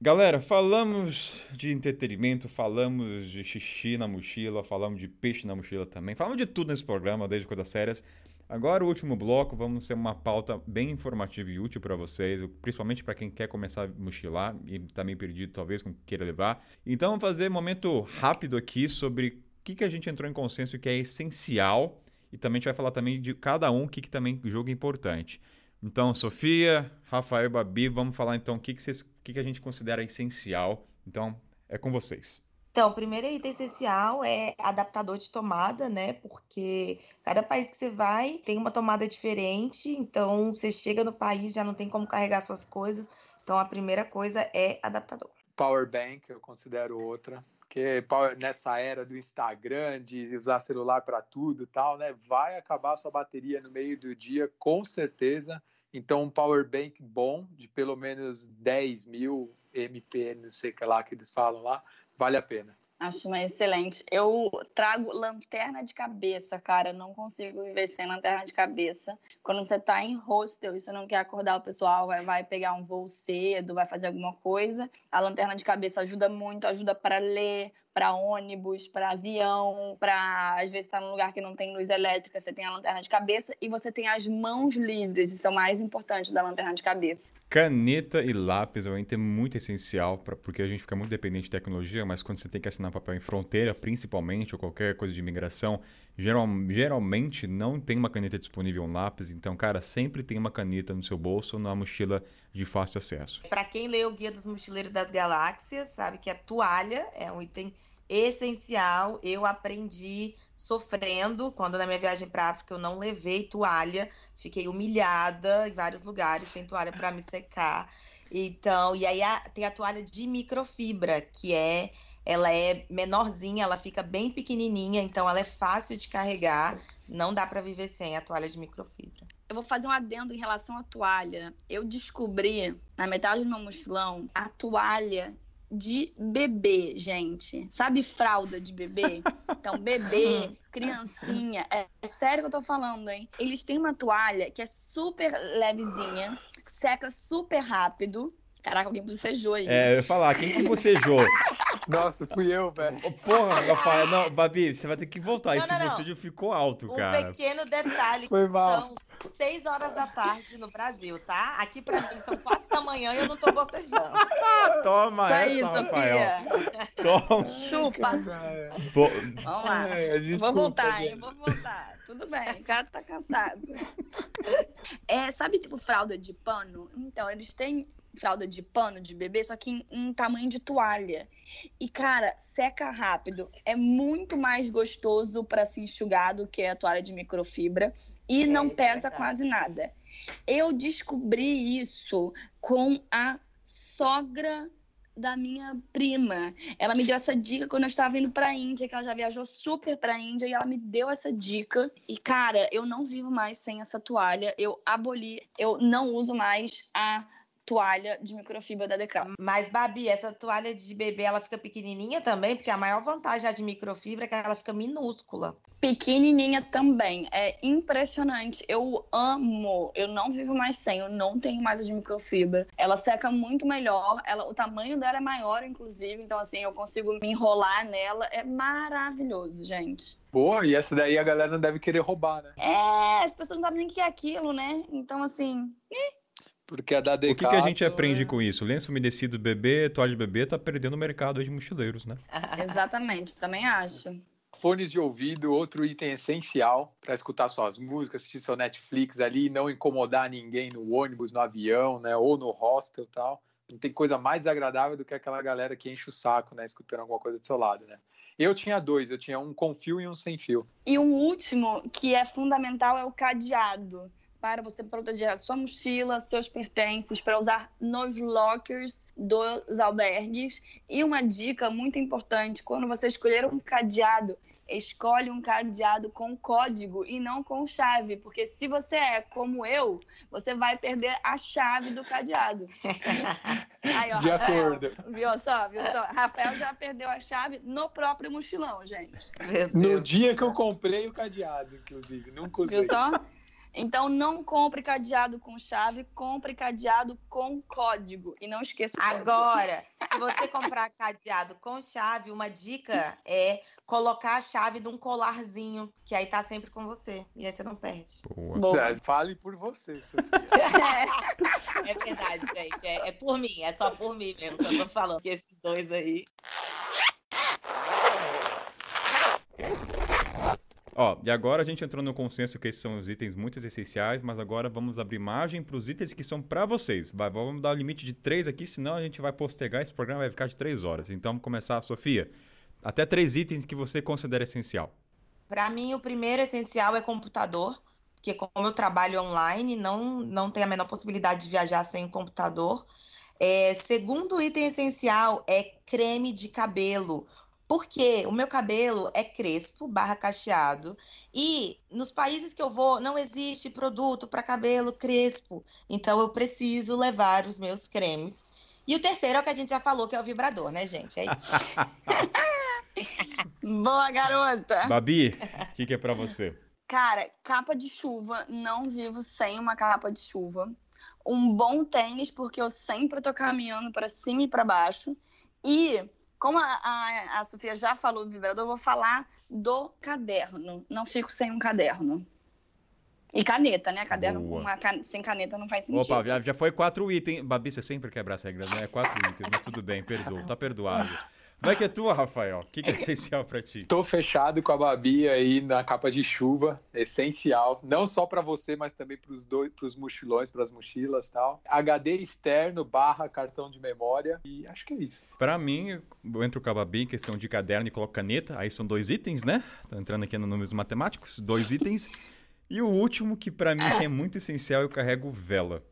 Galera, falamos de entretenimento, falamos de xixi na mochila, falamos de peixe na mochila também, falamos de tudo nesse programa, desde coisas sérias. Agora, o último bloco, vamos ter uma pauta bem informativa e útil para vocês, principalmente para quem quer começar a mochilar e tá meio perdido, talvez, com o que queira levar. Então, vamos fazer um momento rápido aqui sobre o que, que a gente entrou em consenso que é essencial e também a gente vai falar também de cada um, o que, que também jogo é importante. Então, Sofia, Rafael Babi, vamos falar então o que, que, vocês, o que, que a gente considera essencial. Então, é com vocês. Então, o primeiro item essencial é adaptador de tomada, né? Porque cada país que você vai tem uma tomada diferente, então você chega no país já não tem como carregar suas coisas. Então, a primeira coisa é adaptador. Power bank, eu considero outra. Porque nessa era do Instagram, de usar celular para tudo e tal, né? Vai acabar a sua bateria no meio do dia, com certeza. Então, um power bank bom, de pelo menos 10 mil MP, não sei o que lá que eles falam lá, vale a pena. Acho uma excelente. Eu trago lanterna de cabeça, cara. Não consigo viver sem lanterna de cabeça. Quando você tá em hostel e você não quer acordar o pessoal, vai, vai pegar um voo cedo, vai fazer alguma coisa. A lanterna de cabeça ajuda muito, ajuda para ler, para ônibus, para avião, para às vezes estar num lugar que não tem luz elétrica, você tem a lanterna de cabeça e você tem as mãos livres. Isso é o mais importante da lanterna de cabeça. Caneta e lápis é muito essencial, pra, porque a gente fica muito dependente de tecnologia, mas quando você tem que assinar papel em fronteira, principalmente, ou qualquer coisa de imigração, geral, geralmente não tem uma caneta disponível, um lápis. Então, cara, sempre tem uma caneta no seu bolso ou na mochila de fácil acesso. Para quem lê o Guia dos Mochileiros das Galáxias, sabe que a toalha é um item essencial. Eu aprendi sofrendo quando na minha viagem para África eu não levei toalha, fiquei humilhada em vários lugares sem toalha para me secar. Então, e aí a- tem a toalha de microfibra, que é ela é menorzinha, ela fica bem pequenininha, então ela é fácil de carregar. Não dá para viver sem a toalha de microfibra. Eu vou fazer um adendo em relação à toalha. Eu descobri, na metade do meu mochilão, a toalha de bebê, gente. Sabe fralda de bebê? Então, bebê, criancinha. É, é sério que eu tô falando, hein? Eles têm uma toalha que é super levezinha, seca super rápido. Caraca, alguém bocejou aí. É, eu ia falar, quem que bocejou? Nossa, fui eu, velho. Porra, Rafael, não, Babi, você vai ter que voltar. Não, Esse não, não. bocejou ficou alto, Um cara. pequeno detalhe. Foi mal. São 6 horas da tarde no Brasil, tá? Aqui pra mim são 4 da manhã e eu não tô bocejando. Toma Isso aí, essa, Rafael. Sofia. Toma. Chupa. Bo- Vamos lá. É, desculpa, vou voltar, gente. eu vou voltar. Tudo bem, o cara tá cansado. É, sabe, tipo, fralda de pano? Então, eles têm fralda de pano de bebê, só que em, em tamanho de toalha. E, cara, seca rápido. É muito mais gostoso para se enxugar do que a toalha de microfibra. E É, não é pesa verdade. quase nada. Eu descobri isso com a sogra da minha prima. Ela me deu essa dica quando eu estava indo pra Índia, que ela já viajou super pra Índia, e ela me deu essa dica. E, cara, eu não vivo mais sem essa toalha. Eu aboli, eu não uso mais a toalha de microfibra da Decral. Mas, Babi, essa toalha de bebê, ela fica pequenininha também? Porque a maior vantagem já de microfibra é que ela fica minúscula. Pequenininha também. É impressionante. Eu amo. Eu não vivo mais sem. Eu não tenho mais a de microfibra. Ela seca muito melhor. Ela, o tamanho dela é maior, inclusive. Então, assim, eu consigo me enrolar nela. É maravilhoso, gente. Boa, e essa daí a galera não deve querer roubar, né? É, as pessoas não sabem nem o que é aquilo, né? Então, assim, Porque a da O que, Decathlon... que a gente aprende é- com isso? Lenço umedecido bebê, toalha de bebê, tá perdendo o mercado aí de mochileiros, né? exatamente, também acho. Fones de ouvido, outro item essencial para escutar suas músicas, assistir seu Netflix ali, não incomodar ninguém no ônibus, no avião, né, ou no hostel e tal. Não tem coisa mais agradável do que aquela galera que enche o saco, né, escutando alguma coisa do seu lado, né? Eu tinha dois, eu tinha um com fio e um sem fio. E um último que é fundamental é o cadeado. Para você proteger a sua mochila, seus pertences, para usar nos lockers dos albergues. E uma dica muito importante: quando você escolher um cadeado, escolhe um cadeado com código e não com chave. Porque se você é como eu, você vai perder a chave do cadeado. Aí, ó, De Rafael, acordo. Viu só, viu só? Rafael já perdeu a chave no próprio mochilão, gente. No dia que eu comprei o cadeado, inclusive, nunca usei. Viu só? Então não compre cadeado com chave, compre cadeado com código. E não esqueça o código. Agora, se você comprar cadeado com chave, uma dica é colocar a chave num colarzinho, que aí tá sempre com você. E aí você não perde. Boa. Boa. É, Fale por você, Sofia. É. É verdade, gente. É, é por mim, é só por mim mesmo que eu tô falando. Que esses dois aí. Ó, e agora a gente entrou no consenso que esses são os itens muito essenciais, mas agora vamos abrir margem para os itens que são para vocês. Vai, vamos dar o limite de três aqui, senão a gente vai postergar, esse programa vai ficar de três horas. Então vamos começar, Sofia. Até três itens que você considera essencial. Para mim, o primeiro essencial é computador, porque como eu trabalho online, não, não tem a menor possibilidade de viajar sem o computador. É, segundo item essencial é creme de cabelo, porque o meu cabelo é crespo barra cacheado e nos países que eu vou não existe produto para cabelo crespo, então eu preciso levar os meus cremes. E o terceiro é o que a gente já falou, que é o vibrador, né, gente? É isso. Boa, garota! Babi, o que, que é para você? Cara, capa de chuva. Não vivo sem uma capa de chuva. Um bom tênis, porque eu sempre tô caminhando para cima e para baixo. E, como a, a, a Sofia já falou do vibrador, eu vou falar do caderno. Não fico sem um caderno. E caneta, né? Caderno can- sem caneta não faz sentido. Opa, já, já foi quatro itens. Babi, você sempre quebra as regras, né? É quatro itens, mas tudo bem, perdoa, tá perdoado. Vai que é tua, Rafael. O que, que é essencial para ti? Tô fechado com a Babi aí na capa de chuva, essencial, não só para você, mas também para os dois, para os mochilões, para as mochilas, tal. HD externo barra cartão de memória e acho que é isso. Pra mim, eu entro com a Babi em questão de caderno e coloco caneta. Aí são dois itens, né? Tô entrando aqui no números matemáticos. Dois itens. E o último, que pra mim é muito essencial, eu carrego vela.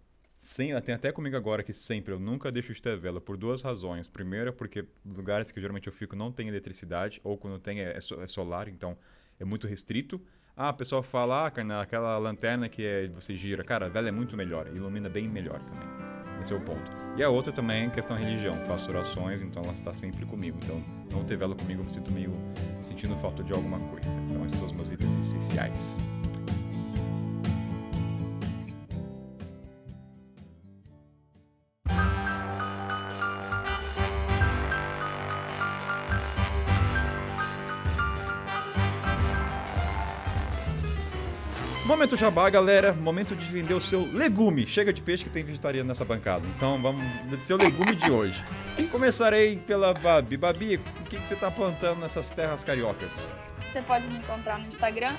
Sem, tem até comigo agora que sempre eu nunca deixo de ter vela, por duas razões. Primeiro, é porque lugares que geralmente eu fico não tem eletricidade, ou quando tem é, é é solar, então é muito restrito. Ah, a pessoa fala, ah, cara, aquela lanterna que é, você gira. Cara, a vela é muito melhor, ilumina bem melhor também. Esse é o ponto. E a outra também é questão religião. Faço orações, então ela está sempre comigo. Então, não ter vela comigo, eu me sinto meio sentindo falta de alguma coisa. Então, esses são os meus itens essenciais. Momento jabá, galera. Momento de vender o seu legume. Chega de peixe que tem vegetariano nessa bancada. Então vamos ver seu legume de hoje. Começarei pela Babi. Babi, o que, que você tá plantando nessas terras cariocas? Você pode me encontrar no Instagram,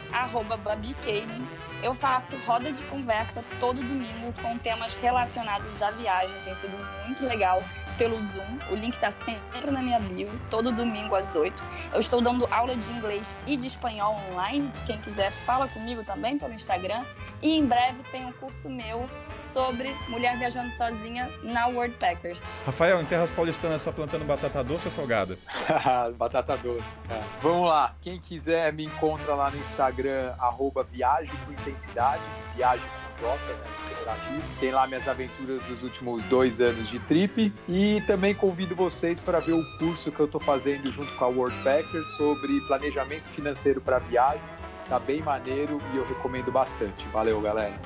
BabiCade. Eu faço roda de conversa todo domingo com temas relacionados à viagem. Tem sido muito legal pelo Zoom. O link está sempre na minha bio, todo domingo às 8. Eu estou dando aula de inglês e de espanhol online. Quem quiser, fala comigo também pelo Instagram. E em breve tem um curso meu sobre mulher viajando sozinha na World Packers. Rafael, em Terras Paulistanas, está plantando batata doce ou salgada? batata doce. É. Vamos lá. Quem quiser me encontra lá no Instagram, arroba viagem com intensidade, viagem com J, né? Tem lá minhas aventuras dos últimos dois anos de trip. E também convido vocês para ver o curso que eu estou fazendo junto com a World Packers sobre planejamento financeiro para viagens. Tá bem maneiro e eu recomendo bastante. Valeu, galera.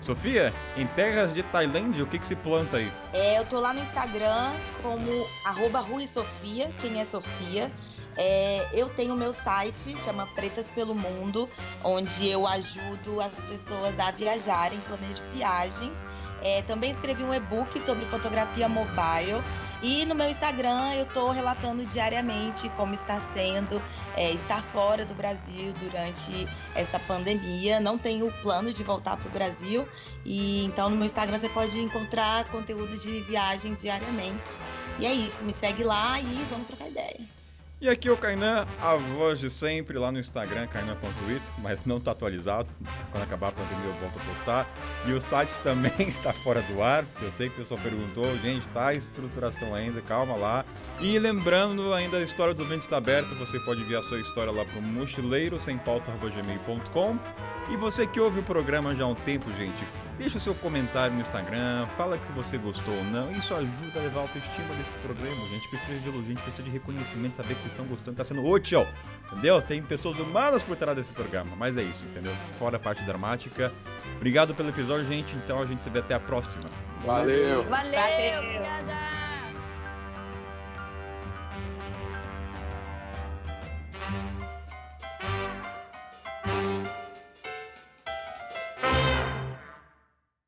Sofia, em terras de Tailândia, o que, que se planta aí? É, eu tô lá no Instagram como arroba Rui Sofia, quem é Sofia. É, eu tenho meu site, chama Pretas pelo Mundo, onde eu ajudo as pessoas a viajarem, planejo viagens. É, também escrevi um e-book sobre fotografia mobile. E no meu Instagram eu estou relatando diariamente como está sendo é, estar fora do Brasil durante essa pandemia. Não tenho plano de voltar para o Brasil. E então no meu Instagram você pode encontrar conteúdo de viagem diariamente. E é isso, me segue lá e vamos trocar ideia. E aqui o Kainan, a voz de sempre, lá no Instagram, kainan.ito, mas não está atualizado. Quando acabar a pandemia eu volto a postar. E o site também está fora do ar, eu sei que o pessoal perguntou, gente, tá estruturação ainda, calma lá. E lembrando, ainda a história dos eventos está aberta, você pode enviar sua história lá para o mochileiro sem pauta.gmail.com. E você que ouve o programa já há um tempo, gente, Deixa o seu comentário no Instagram, fala que você gostou ou não. Isso ajuda a levar a autoestima desse programa. A gente precisa de elogio, a gente precisa de reconhecimento, saber que vocês estão gostando, tá sendo útil, entendeu? Tem pessoas humanas por trás desse programa, mas é isso, entendeu? Fora a parte dramática. Obrigado pelo episódio, gente. Então a gente se vê até a próxima. Valeu! Valeu! Valeu. Obrigada!